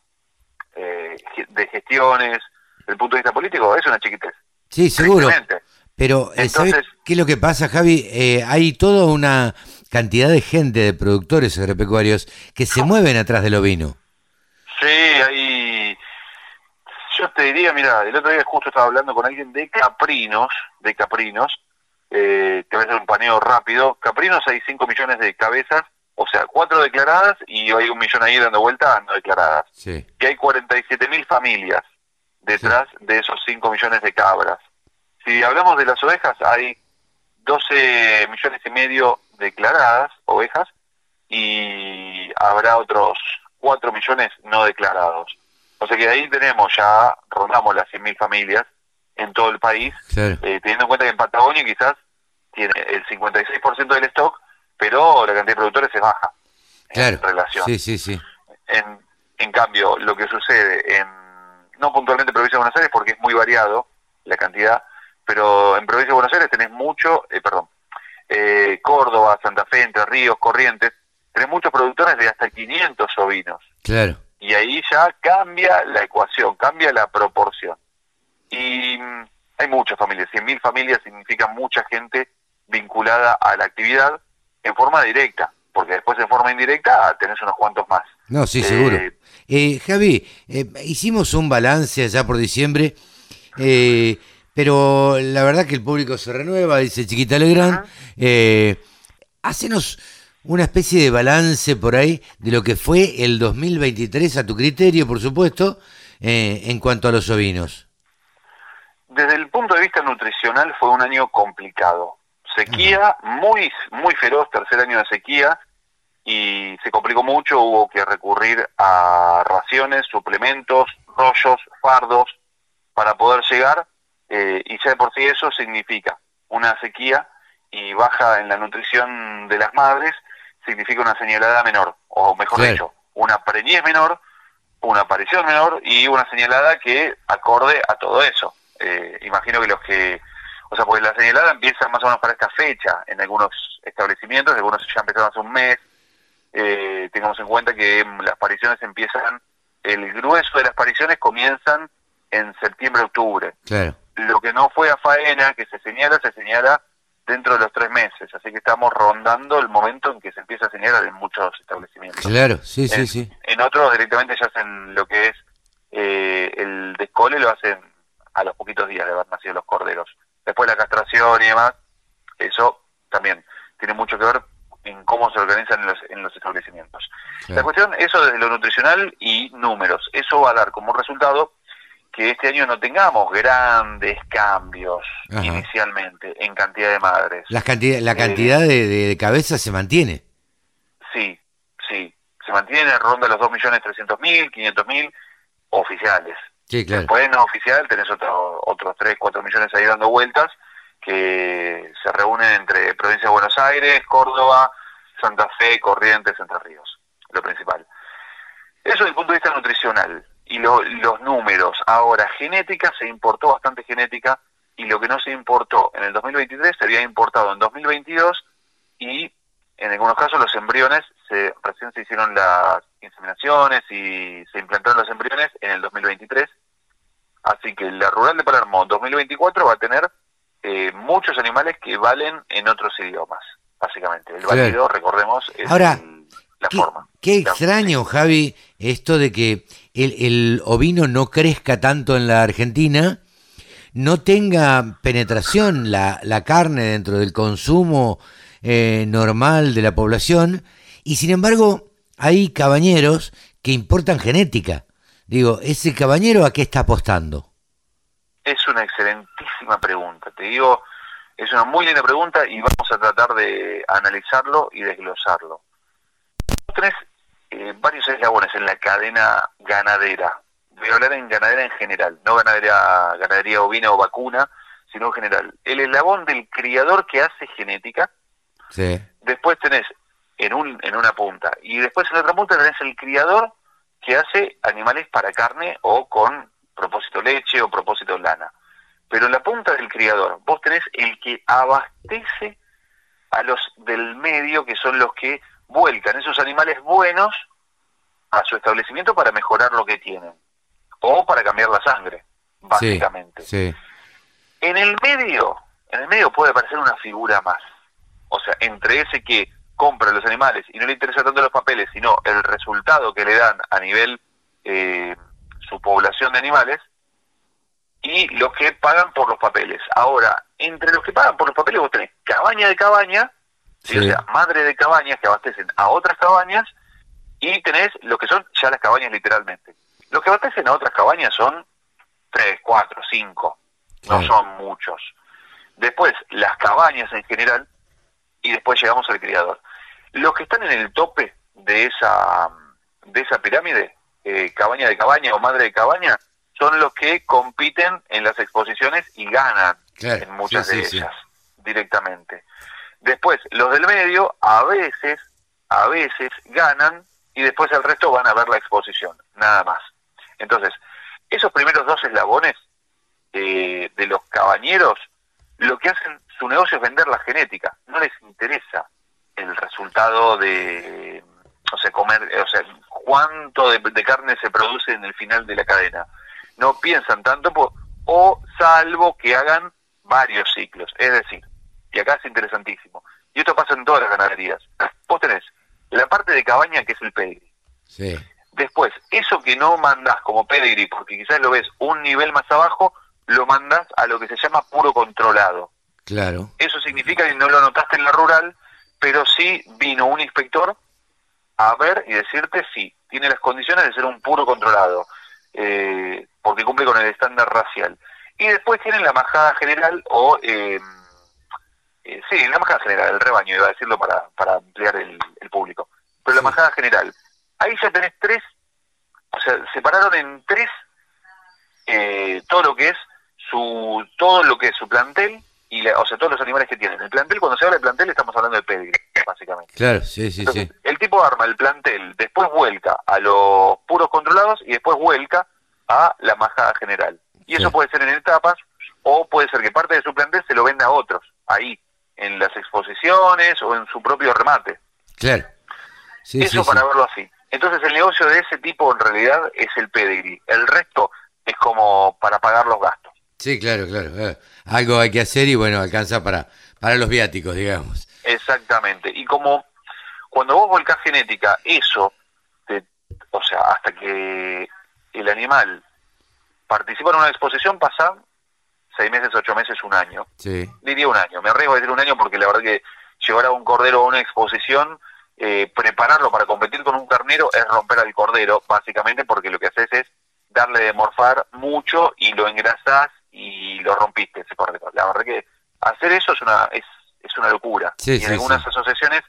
Speaker 14: eh, de gestiones, desde el punto de vista político, es una chiquitez.
Speaker 2: Sí, seguro. Pero, eh, ¿sabes
Speaker 14: Entonces-
Speaker 2: qué es lo que pasa, Javi? Eh, hay toda una cantidad de gente, de productores agropecuarios, que se mueven atrás del ovino.
Speaker 14: Sí, ahí. Yo te diría, mira, el otro día justo estaba hablando con alguien de Caprinos, de Caprinos, eh, te voy a hacer un paneo rápido. Caprinos hay 5 millones de cabezas, o sea, 4 declaradas y hay un millón ahí dando vuelta no declaradas.
Speaker 2: Sí.
Speaker 14: Y hay 47 mil familias detrás de esos 5 millones de cabras. Si hablamos de las ovejas, hay 12 millones y medio declaradas, ovejas, y habrá otros 4 millones no declarados. O sea que ahí tenemos ya, rondamos las 100.000 familias en todo el país, eh, teniendo en cuenta que en Patagonia quizás tiene el 56% del stock, pero la cantidad de productores es baja
Speaker 2: Claro.
Speaker 14: en relación.
Speaker 2: Sí, sí, sí.
Speaker 14: En, en cambio, lo que sucede en, no puntualmente en provincia de Buenos Aires, porque es muy variado la cantidad, pero en provincia de Buenos Aires tenés mucho, eh, perdón, eh, Córdoba, Santa Fe, Entre Ríos, Corrientes, tenés muchos productores de hasta 500 ovinos.
Speaker 2: Claro.
Speaker 14: Y ahí ya cambia la ecuación, cambia la proporción. Y mm, hay muchas familias, 100.000 familias significa mucha gente vinculada a la actividad en forma directa, porque después en forma indirecta tenés unos cuantos más.
Speaker 2: No, sí,
Speaker 14: Eh,
Speaker 2: seguro. Eh, Javi, eh, hicimos un balance allá por diciembre, eh, pero la verdad que el público se renueva, dice Chiquita Legrand. Eh, hacenos una especie de balance por ahí de lo que fue el 2023 a tu criterio, por supuesto, eh, en cuanto a los ovinos.
Speaker 14: Desde el punto de vista nutricional fue un año complicado. Sequía muy muy feroz, tercer año de sequía, y se complicó mucho, hubo que recurrir a raciones, suplementos, rollos, fardos, para poder llegar, eh, y ya de por sí eso significa una sequía y baja en la nutrición de las madres, significa una señalada menor, o mejor dicho, una preñez menor, una aparición menor y una señalada que acorde a todo eso. Eh, imagino que los que, o sea, porque la señalada empieza más o menos para esta fecha en algunos establecimientos, algunos ya empezaron hace un mes. Eh, tengamos en cuenta que las apariciones empiezan, el grueso de las apariciones comienzan en septiembre-octubre.
Speaker 2: Claro.
Speaker 14: Lo que no fue a faena, que se señala, se señala dentro de los tres meses. Así que estamos rondando el momento en que se empieza a señalar en muchos establecimientos.
Speaker 2: Claro, sí, sí,
Speaker 14: En-
Speaker 2: sí.
Speaker 14: En otros directamente ya hacen lo que es eh, el descole lo hacen a los poquitos días de haber nacido los corderos. Después la castración y demás, eso también tiene mucho que ver en cómo se organizan en los, en los establecimientos. La cuestión, eso desde lo nutricional y números, eso va a dar como resultado que este año no tengamos grandes cambios
Speaker 2: Ajá.
Speaker 14: inicialmente en cantidad de madres.
Speaker 2: Las cantidad, la
Speaker 14: Eh,
Speaker 2: cantidad de, de cabezas se mantiene.
Speaker 14: Sí, sí. Se mantienen en ronda los 2.300.000, 500.000 oficiales.
Speaker 2: Sí, claro.
Speaker 14: Después no oficial tenés otro, otros 3, 4 millones ahí dando vueltas que se reúnen entre provincia de Buenos Aires, Córdoba, Santa Fe, Corrientes, Entre Ríos, lo principal. Eso desde el punto de vista nutricional y lo- los números. Ahora, genética, se importó bastante genética y lo que no se importó en el 2023 se había importado en 2022 y en algunos casos los embriones, se, recién se hicieron las inseminaciones y se implantaron los embriones en el 2023. Así que la rural de Palermo 2024 va a tener eh, muchos animales que valen en otros idiomas, básicamente. El válido, recordemos, es
Speaker 2: Ahora,
Speaker 14: el- la
Speaker 2: qué,
Speaker 14: forma.
Speaker 2: qué extraño, Javi, esto de que el, el ovino no crezca tanto en la Argentina, no tenga penetración la, la carne dentro del consumo eh, normal de la población, y sin embargo hay cabañeros que importan genética. Digo, ¿ese cabañero a qué está apostando?
Speaker 14: Es una excelentísima pregunta. Te digo, es una muy linda pregunta y vamos a tratar de analizarlo y desglosarlo. Tenés eh, varios eslabones en la cadena ganadera. Voy a hablar en ganadera en general, no ganadera, ganadería ovina o vacuna, sino en general. El eslabón del criador que hace genética,
Speaker 2: Sí.
Speaker 14: después tenés en, un, en una punta y después en la otra punta tenés el criador que hace animales para carne o con propósito leche o propósito lana. Pero en la punta del criador vos tenés el que abastece a los del medio que son los que vuelcan esos animales buenos a su establecimiento para mejorar lo que tienen o para cambiar la sangre, básicamente.
Speaker 2: Sí.
Speaker 14: En el medio, en el medio puede aparecer una figura más. O sea, entre ese que compra los animales y no le interesa tanto los papeles, sino el resultado que le dan a nivel eh, su población de animales, y los que pagan por los papeles. Ahora, entre los que pagan por los papeles vos tenés cabaña de cabaña, ¿sí? o sea, madre de cabañas que abastecen a otras cabañas, y tenés lo que son ya las cabañas literalmente. Los que abastecen a otras cabañas son tres, cuatro, cinco, no son muchos. Después, las cabañas en general, y después llegamos al criador. Los que están en el tope de esa, de esa pirámide, eh, cabaña de cabaña o madre de cabaña, son los que compiten en las exposiciones y ganan
Speaker 2: Claro,
Speaker 14: en muchas
Speaker 2: sí,
Speaker 14: de
Speaker 2: sí, sí.
Speaker 14: ellas directamente. Después, los del medio a veces, a veces ganan y después el resto van a ver la exposición, nada más. Entonces, esos primeros dos eslabones eh, de los cabañeros, lo que hacen, su negocio es vender la genética, no les interesa el resultado de, o sea, comer, eh, o sea, cuánto de, de carne se produce en el final de la cadena. No piensan tanto, o salvo que hagan varios ciclos. Es decir, y acá es interesantísimo, y esto pasa en todas las ganaderías. Vos tenés la parte de cabaña que es el pedigree.
Speaker 2: Sí.
Speaker 14: Después, eso que no mandás como pedigree, porque quizás lo ves un nivel más abajo, lo mandás a lo que se llama puro controlado.
Speaker 2: Claro.
Speaker 14: Eso significa que no lo notaste en la rural, pero sí vino un inspector a ver y decirte si tiene las condiciones de ser un puro controlado, eh, porque cumple con el estándar racial. Y después tienen la majada general o... eh, eh, sí, la majada general, el rebaño, iba a decirlo para, para ampliar el, el público. Pero la majada general, ahí ya tenés tres, o sea, separaron en tres eh, todo lo que es su todo lo que es su plantel y la- o sea todos los animales que tienen el plantel cuando se habla de plantel estamos hablando de pedigree básicamente
Speaker 2: Claro, sí, sí, sí.
Speaker 14: el tipo arma el plantel después vuelca a los puros controlados y después vuelca a la majada general y eso puede ser en etapas o puede ser que parte de su plantel se lo venda a otros ahí en las exposiciones o en su propio remate
Speaker 2: Claro. Sí,
Speaker 14: eso
Speaker 2: sí,
Speaker 14: para
Speaker 2: sí.
Speaker 14: verlo así. Entonces el negocio de ese tipo en realidad es el pedigree. El resto es como para pagar los gastos.
Speaker 2: Sí, claro, claro. eh, Algo hay que hacer y bueno, alcanza para, para los viáticos, digamos.
Speaker 14: Exactamente. Y como cuando vos volcás genética, eso, te- o sea, hasta que el animal participa en una exposición, pasa seis meses, ocho meses, un año.
Speaker 2: Sí.
Speaker 14: Diría un año. Me arriesgo a decir un año porque la verdad que llevar a un cordero a una exposición, eh, prepararlo para competir con un carnero es romper al cordero, básicamente porque lo que haces es darle de morfar mucho y lo engrasás y lo rompiste ese cordero. La verdad que hacer eso es una es, es una locura.
Speaker 2: Sí,
Speaker 14: y
Speaker 2: sí,
Speaker 14: algunas
Speaker 2: sí.
Speaker 14: asociaciones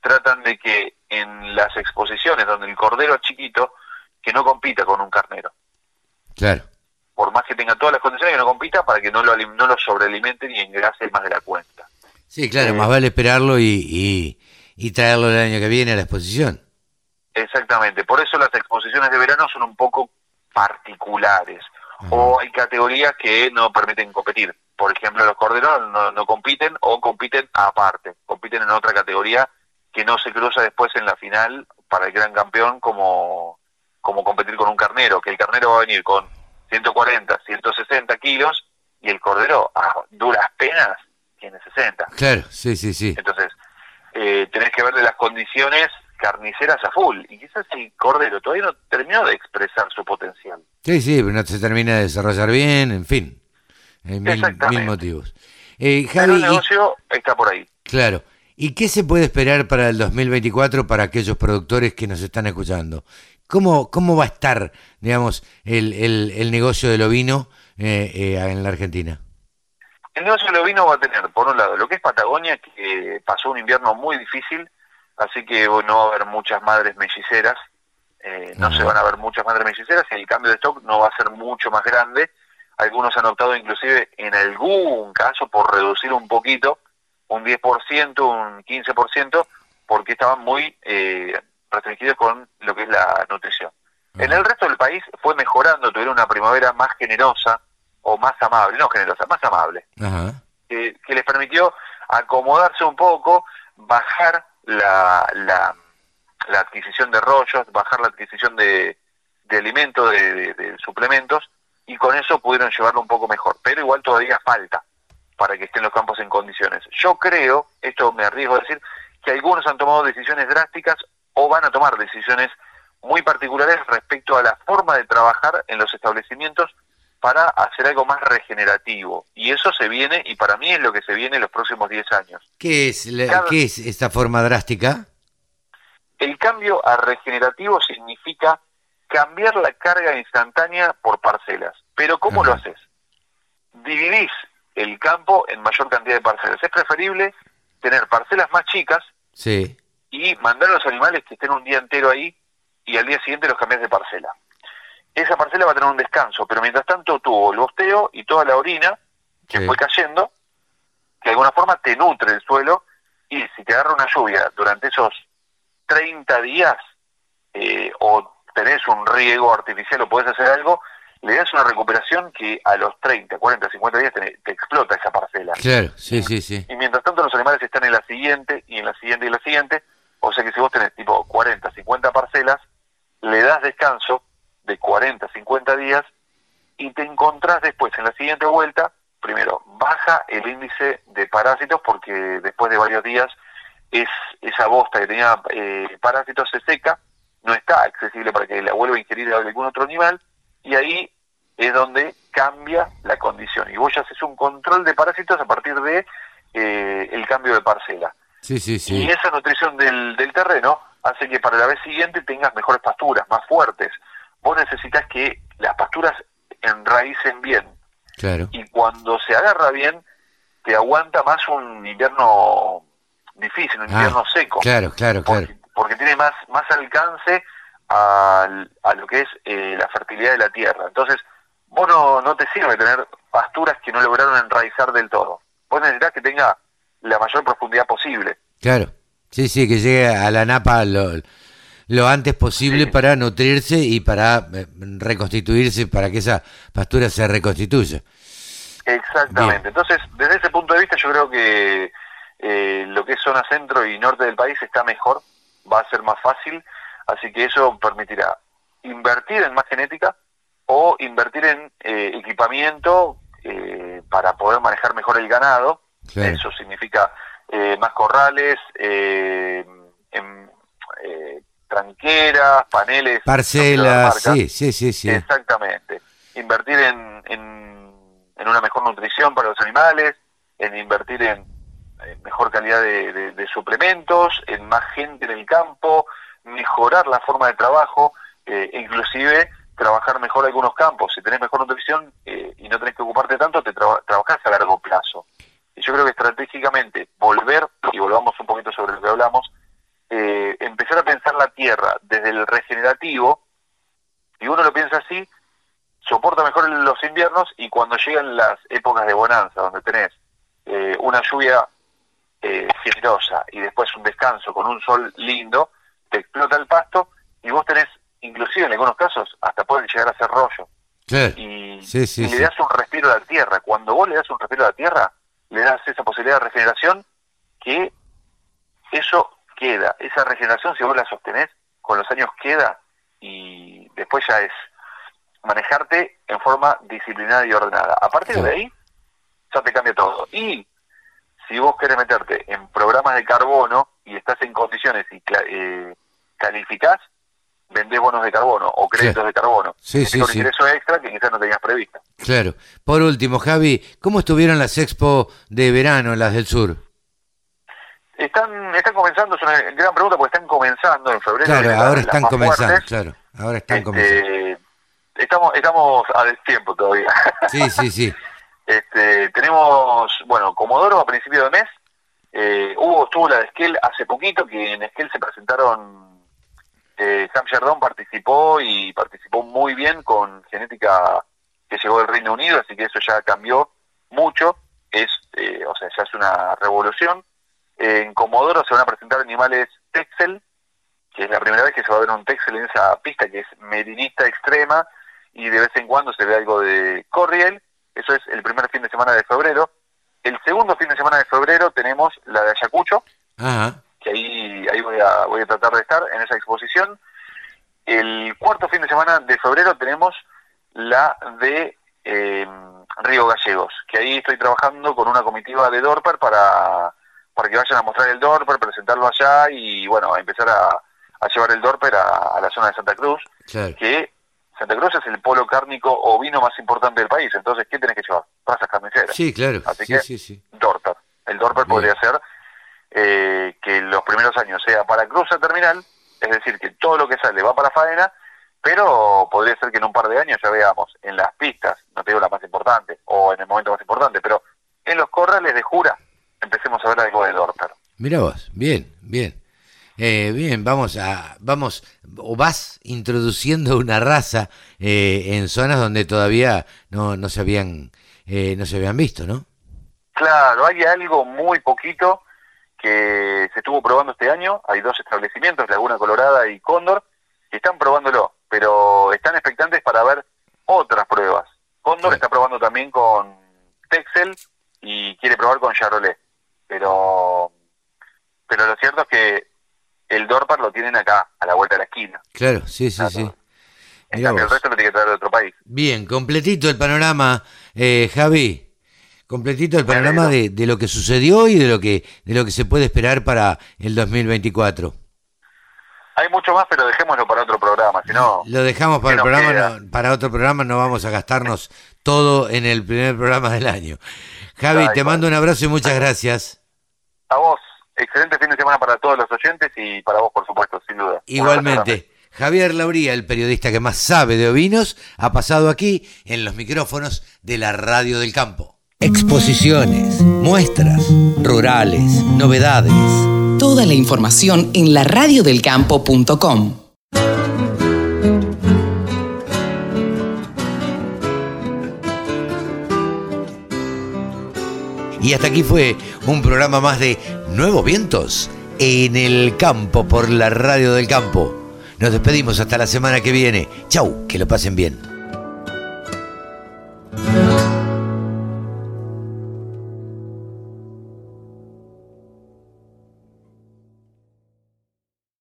Speaker 14: tratan de que en las exposiciones donde el cordero es chiquito, que no compita con un carnero.
Speaker 2: Claro.
Speaker 14: Por más que tenga todas las condiciones, que no compita para que no lo, no lo sobrealimenten y engrase más de la cuenta.
Speaker 2: Sí, claro,
Speaker 14: Eh,
Speaker 2: más vale esperarlo y, y, y traerlo el año que viene a la exposición.
Speaker 14: Exactamente, por eso las exposiciones de verano son un poco particulares. O hay categorías que no permiten competir. Por ejemplo, los corderos no, no compiten o compiten aparte, compiten en otra categoría que no se cruza después en la final para el gran campeón como, como competir con un carnero, que el carnero va a venir con 140, 160 kilos y el cordero a duras penas tiene 60.
Speaker 2: Claro, sí, sí, sí.
Speaker 14: Entonces, eh, tenés que verle las condiciones carniceras a full. Y quizás el cordero todavía no terminó de expresar su potencial.
Speaker 2: Sí, sí, pero no se termina de desarrollar bien, en fin. Hay mil, mil motivos. Eh,
Speaker 14: Pero el
Speaker 2: y-
Speaker 14: negocio está por ahí.
Speaker 2: claro. ¿Y qué se puede esperar para el 2024 para aquellos productores que nos están escuchando? ¿Cómo, cómo va a estar, digamos, el, el, el negocio del ovino eh, eh, en la Argentina?
Speaker 14: El negocio del ovino va a tener, por un lado, lo que es Patagonia, que pasó un invierno muy difícil, así que bueno, no va a haber muchas madres melliceras, eh, no
Speaker 2: Ajá.
Speaker 14: se van a ver muchas madres melliceras y el cambio de stock no va a ser mucho más grande. Algunos han optado inclusive en algún caso por reducir un poquito, un 10%, un 15%, porque estaban muy eh, restringidos con lo que es la nutrición. En el resto del país fue mejorando, tuvieron una primavera más generosa o más amable, no generosa, más amable que les permitió acomodarse un poco, bajar la, la, la adquisición de rollos, bajar la adquisición de, de alimentos, de, suplementos, y con eso pudieron llevarlo un poco mejor. Pero igual todavía falta para que estén los campos en condiciones. Yo creo, esto me arriesgo a decir, que algunos han tomado decisiones drásticas o van a tomar decisiones muy particulares respecto a la forma de trabajar en los establecimientos para hacer algo más regenerativo. Y eso se viene, y para mí es lo que se viene en los próximos 10 años.
Speaker 2: ¿Qué es, la-
Speaker 14: Cada-
Speaker 2: ¿Qué es esta forma drástica?
Speaker 14: El cambio a regenerativo significa cambiar la carga instantánea por parcelas. Pero ¿cómo lo haces? Dividís el campo en mayor cantidad de parcelas. Es preferible tener parcelas más chicas
Speaker 2: Sí.
Speaker 14: y mandar a los animales que estén un día entero ahí y al día siguiente los cambias de parcela. Esa parcela va a tener un descanso, pero mientras tanto tuvo el bosteo y toda la orina que
Speaker 2: Sí.
Speaker 14: fue cayendo, que de alguna forma te nutre el suelo y si te agarra una lluvia durante esos 30 días eh, o tenés un riego artificial o podés hacer algo, le das una recuperación que a los 30, 40, 50 días te, te explota esa parcela.
Speaker 2: Claro, sí, sí, sí.
Speaker 14: Y mientras tanto los animales están en la siguiente y en la siguiente y en la siguiente, o sea que si vos tenés tipo 40, 50 parcelas, le das descanso de 40, 50 días y te encontrás después en la siguiente vuelta, primero, baja el índice de parásitos porque después de varios días es esa bosta que tenía eh, parásitos se seca, no está accesible para que la vuelva a ingerir algún otro animal y ahí es donde cambia la condición y vos ya haces un control de parásitos a partir de eh, el cambio de parcela.
Speaker 2: Sí, sí,
Speaker 14: Y
Speaker 2: sí.
Speaker 14: esa nutrición del, del terreno hace que para la vez siguiente tengas mejores pasturas, más fuertes. Vos necesitas que las pasturas enraícen bien
Speaker 2: Claro.
Speaker 14: y cuando se agarra bien te aguanta más un invierno difícil, un
Speaker 2: Ah,
Speaker 14: invierno seco,
Speaker 2: Claro, claro, claro.
Speaker 14: porque tiene más, más alcance al- a, lo que es eh, la fertilidad de la tierra. Entonces, vos no, no te sirve tener pasturas que no lograron enraizar del todo. Vos necesitas que tenga la mayor profundidad posible.
Speaker 2: Claro. Sí, sí, que llegue a la napa lo, lo antes posible para nutrirse y para eh, reconstituirse, para que esa pastura se reconstituya.
Speaker 14: Exactamente. Entonces, desde ese punto de vista, yo creo que eh, lo que es zona centro y norte del país está mejor, va a ser más fácil, así que eso permitirá invertir en más genética o invertir en eh, equipamiento eh, para poder manejar mejor el ganado. Eso significa eh, más corrales, eh, eh, tranqueras, paneles.
Speaker 2: Parcelas, sí, sí, sí, sí.
Speaker 14: Exactamente. Invertir en, en, en, una mejor nutrición para los animales, en invertir en, mejor calidad de, de, suplementos, en más gente en el campo, mejorar la forma de trabajo, eh, inclusive trabajar mejor algunos campos. Si tenés mejor nutrición eh, y no tenés que ocuparte tanto, te trabajás a largo plazo. Y yo creo que estratégicamente volver, y volvamos un poquito sobre lo que hablamos, eh, empezar a pensar la tierra desde el regenerativo, y uno lo piensa así, soporta mejor los inviernos y cuando llegan las épocas de bonanza, donde tenés eh, una lluvia eh, generosa y después un descanso con un sol lindo, te explota el pasto y vos tenés, inclusive en algunos casos, hasta pueden llegar a ser rollo. Y, le das un respiro a la tierra. Cuando vos le das un respiro a la tierra, le das esa posibilidad de regeneración que eso queda. Esa regeneración, si vos la sostenés, con los años queda y después ya es manejarte en forma disciplinada y ordenada. A partir de ahí, ya te cambia todo. Y si vos querés meterte en programas de carbono y estás en condiciones y eh, calificás, vendés bonos de carbono o créditos de carbono.
Speaker 2: Sí, sí,
Speaker 14: sí. ingreso extra que quizás no tenías previsto.
Speaker 2: Claro. Por último, Javi, ¿cómo estuvieron las expo de verano, las del sur?
Speaker 14: Están, están comenzando, es una gran pregunta porque están comenzando en febrero.
Speaker 2: Claro, ahora están comenzando, claro, ahora están este, comenzando.
Speaker 14: Estamos, estamos a destiempo todavía.
Speaker 2: Sí, sí, sí.
Speaker 14: este, tenemos, bueno, Comodoro a principio de mes, eh, hubo, estuvo la de Esquel hace poquito, que en Esquel se presentaron, eh, Sam Sherdon participó y participó muy bien con genética que llegó del Reino Unido, así que eso ya cambió mucho, es, eh, o sea, ya es una revolución. En Comodoro se van a presentar animales Texel, que es la primera vez que se va a ver un Texel en esa pista que es medinista extrema y de vez en cuando se ve algo de Corriel. Eso es el primer fin de semana de febrero. El segundo fin de semana de febrero tenemos la de Ayacucho, que ahí, ahí voy, a, voy a tratar de estar en esa exposición. El cuarto fin de semana de febrero tenemos la de eh, Río Gallegos, que ahí estoy trabajando con una comitiva de Dorper para para que vayan a mostrar el Dorper, presentarlo allá y bueno, empezar a, llevar el Dorper a, la zona de Santa Cruz, que Santa Cruz es el polo cárnico ovino más importante del país, entonces ¿qué tenés que llevar? Razas carniceras.
Speaker 2: Sí, claro.
Speaker 14: Así que Dorper. El Dorper podría ser eh, que los primeros años sea para cruza terminal, es decir, que todo lo que sale va para faena, pero podría ser que en un par de años ya veamos en las pistas, no te digo la más importante, o en el momento más importante, pero en los corrales de jura, empecemos a ver algo de Dorper.
Speaker 2: Mira vos, bien, bien. Eh, bien, vamos a, vamos, o vas introduciendo una raza eh, en zonas donde todavía no, no se habían, eh, no se habían visto, ¿no?
Speaker 14: Claro, hay algo muy poquito que se estuvo probando este año. Hay dos establecimientos, Laguna Colorada y Cóndor, que están probándolo, pero están expectantes para ver otras pruebas. Cóndor está probando también con Texel y quiere probar con Charolais pero pero lo cierto es que el Dorpar lo tienen acá, a la vuelta de la esquina.
Speaker 2: Claro, sí, sí, sí.
Speaker 14: el resto lo tiene que traer de otro país.
Speaker 2: Bien, completito el panorama, eh, Javi. Completito el panorama de, de, lo que sucedió y de lo que de lo que se puede esperar para el 2024.
Speaker 14: Hay mucho más, pero dejémoslo para otro programa, si no...
Speaker 2: Lo dejamos para el programa, para otro programa, no vamos a gastarnos todo en el primer programa del año. Javi, te mando un abrazo y muchas gracias.
Speaker 14: A vos, excelente fin de semana para todos los oyentes y para vos, por supuesto, sin duda.
Speaker 2: Igualmente. Javier Lauría, el periodista que más sabe de ovinos, ha pasado aquí en los micrófonos de la Radio del Campo. Exposiciones, muestras, rurales, novedades.
Speaker 3: Toda la información en laradiodelcampo.com.
Speaker 2: Y hasta aquí fue un programa más de Nuevos Vientos en el campo por la radio del campo. Nos despedimos hasta la semana que viene. Chau, que lo pasen bien.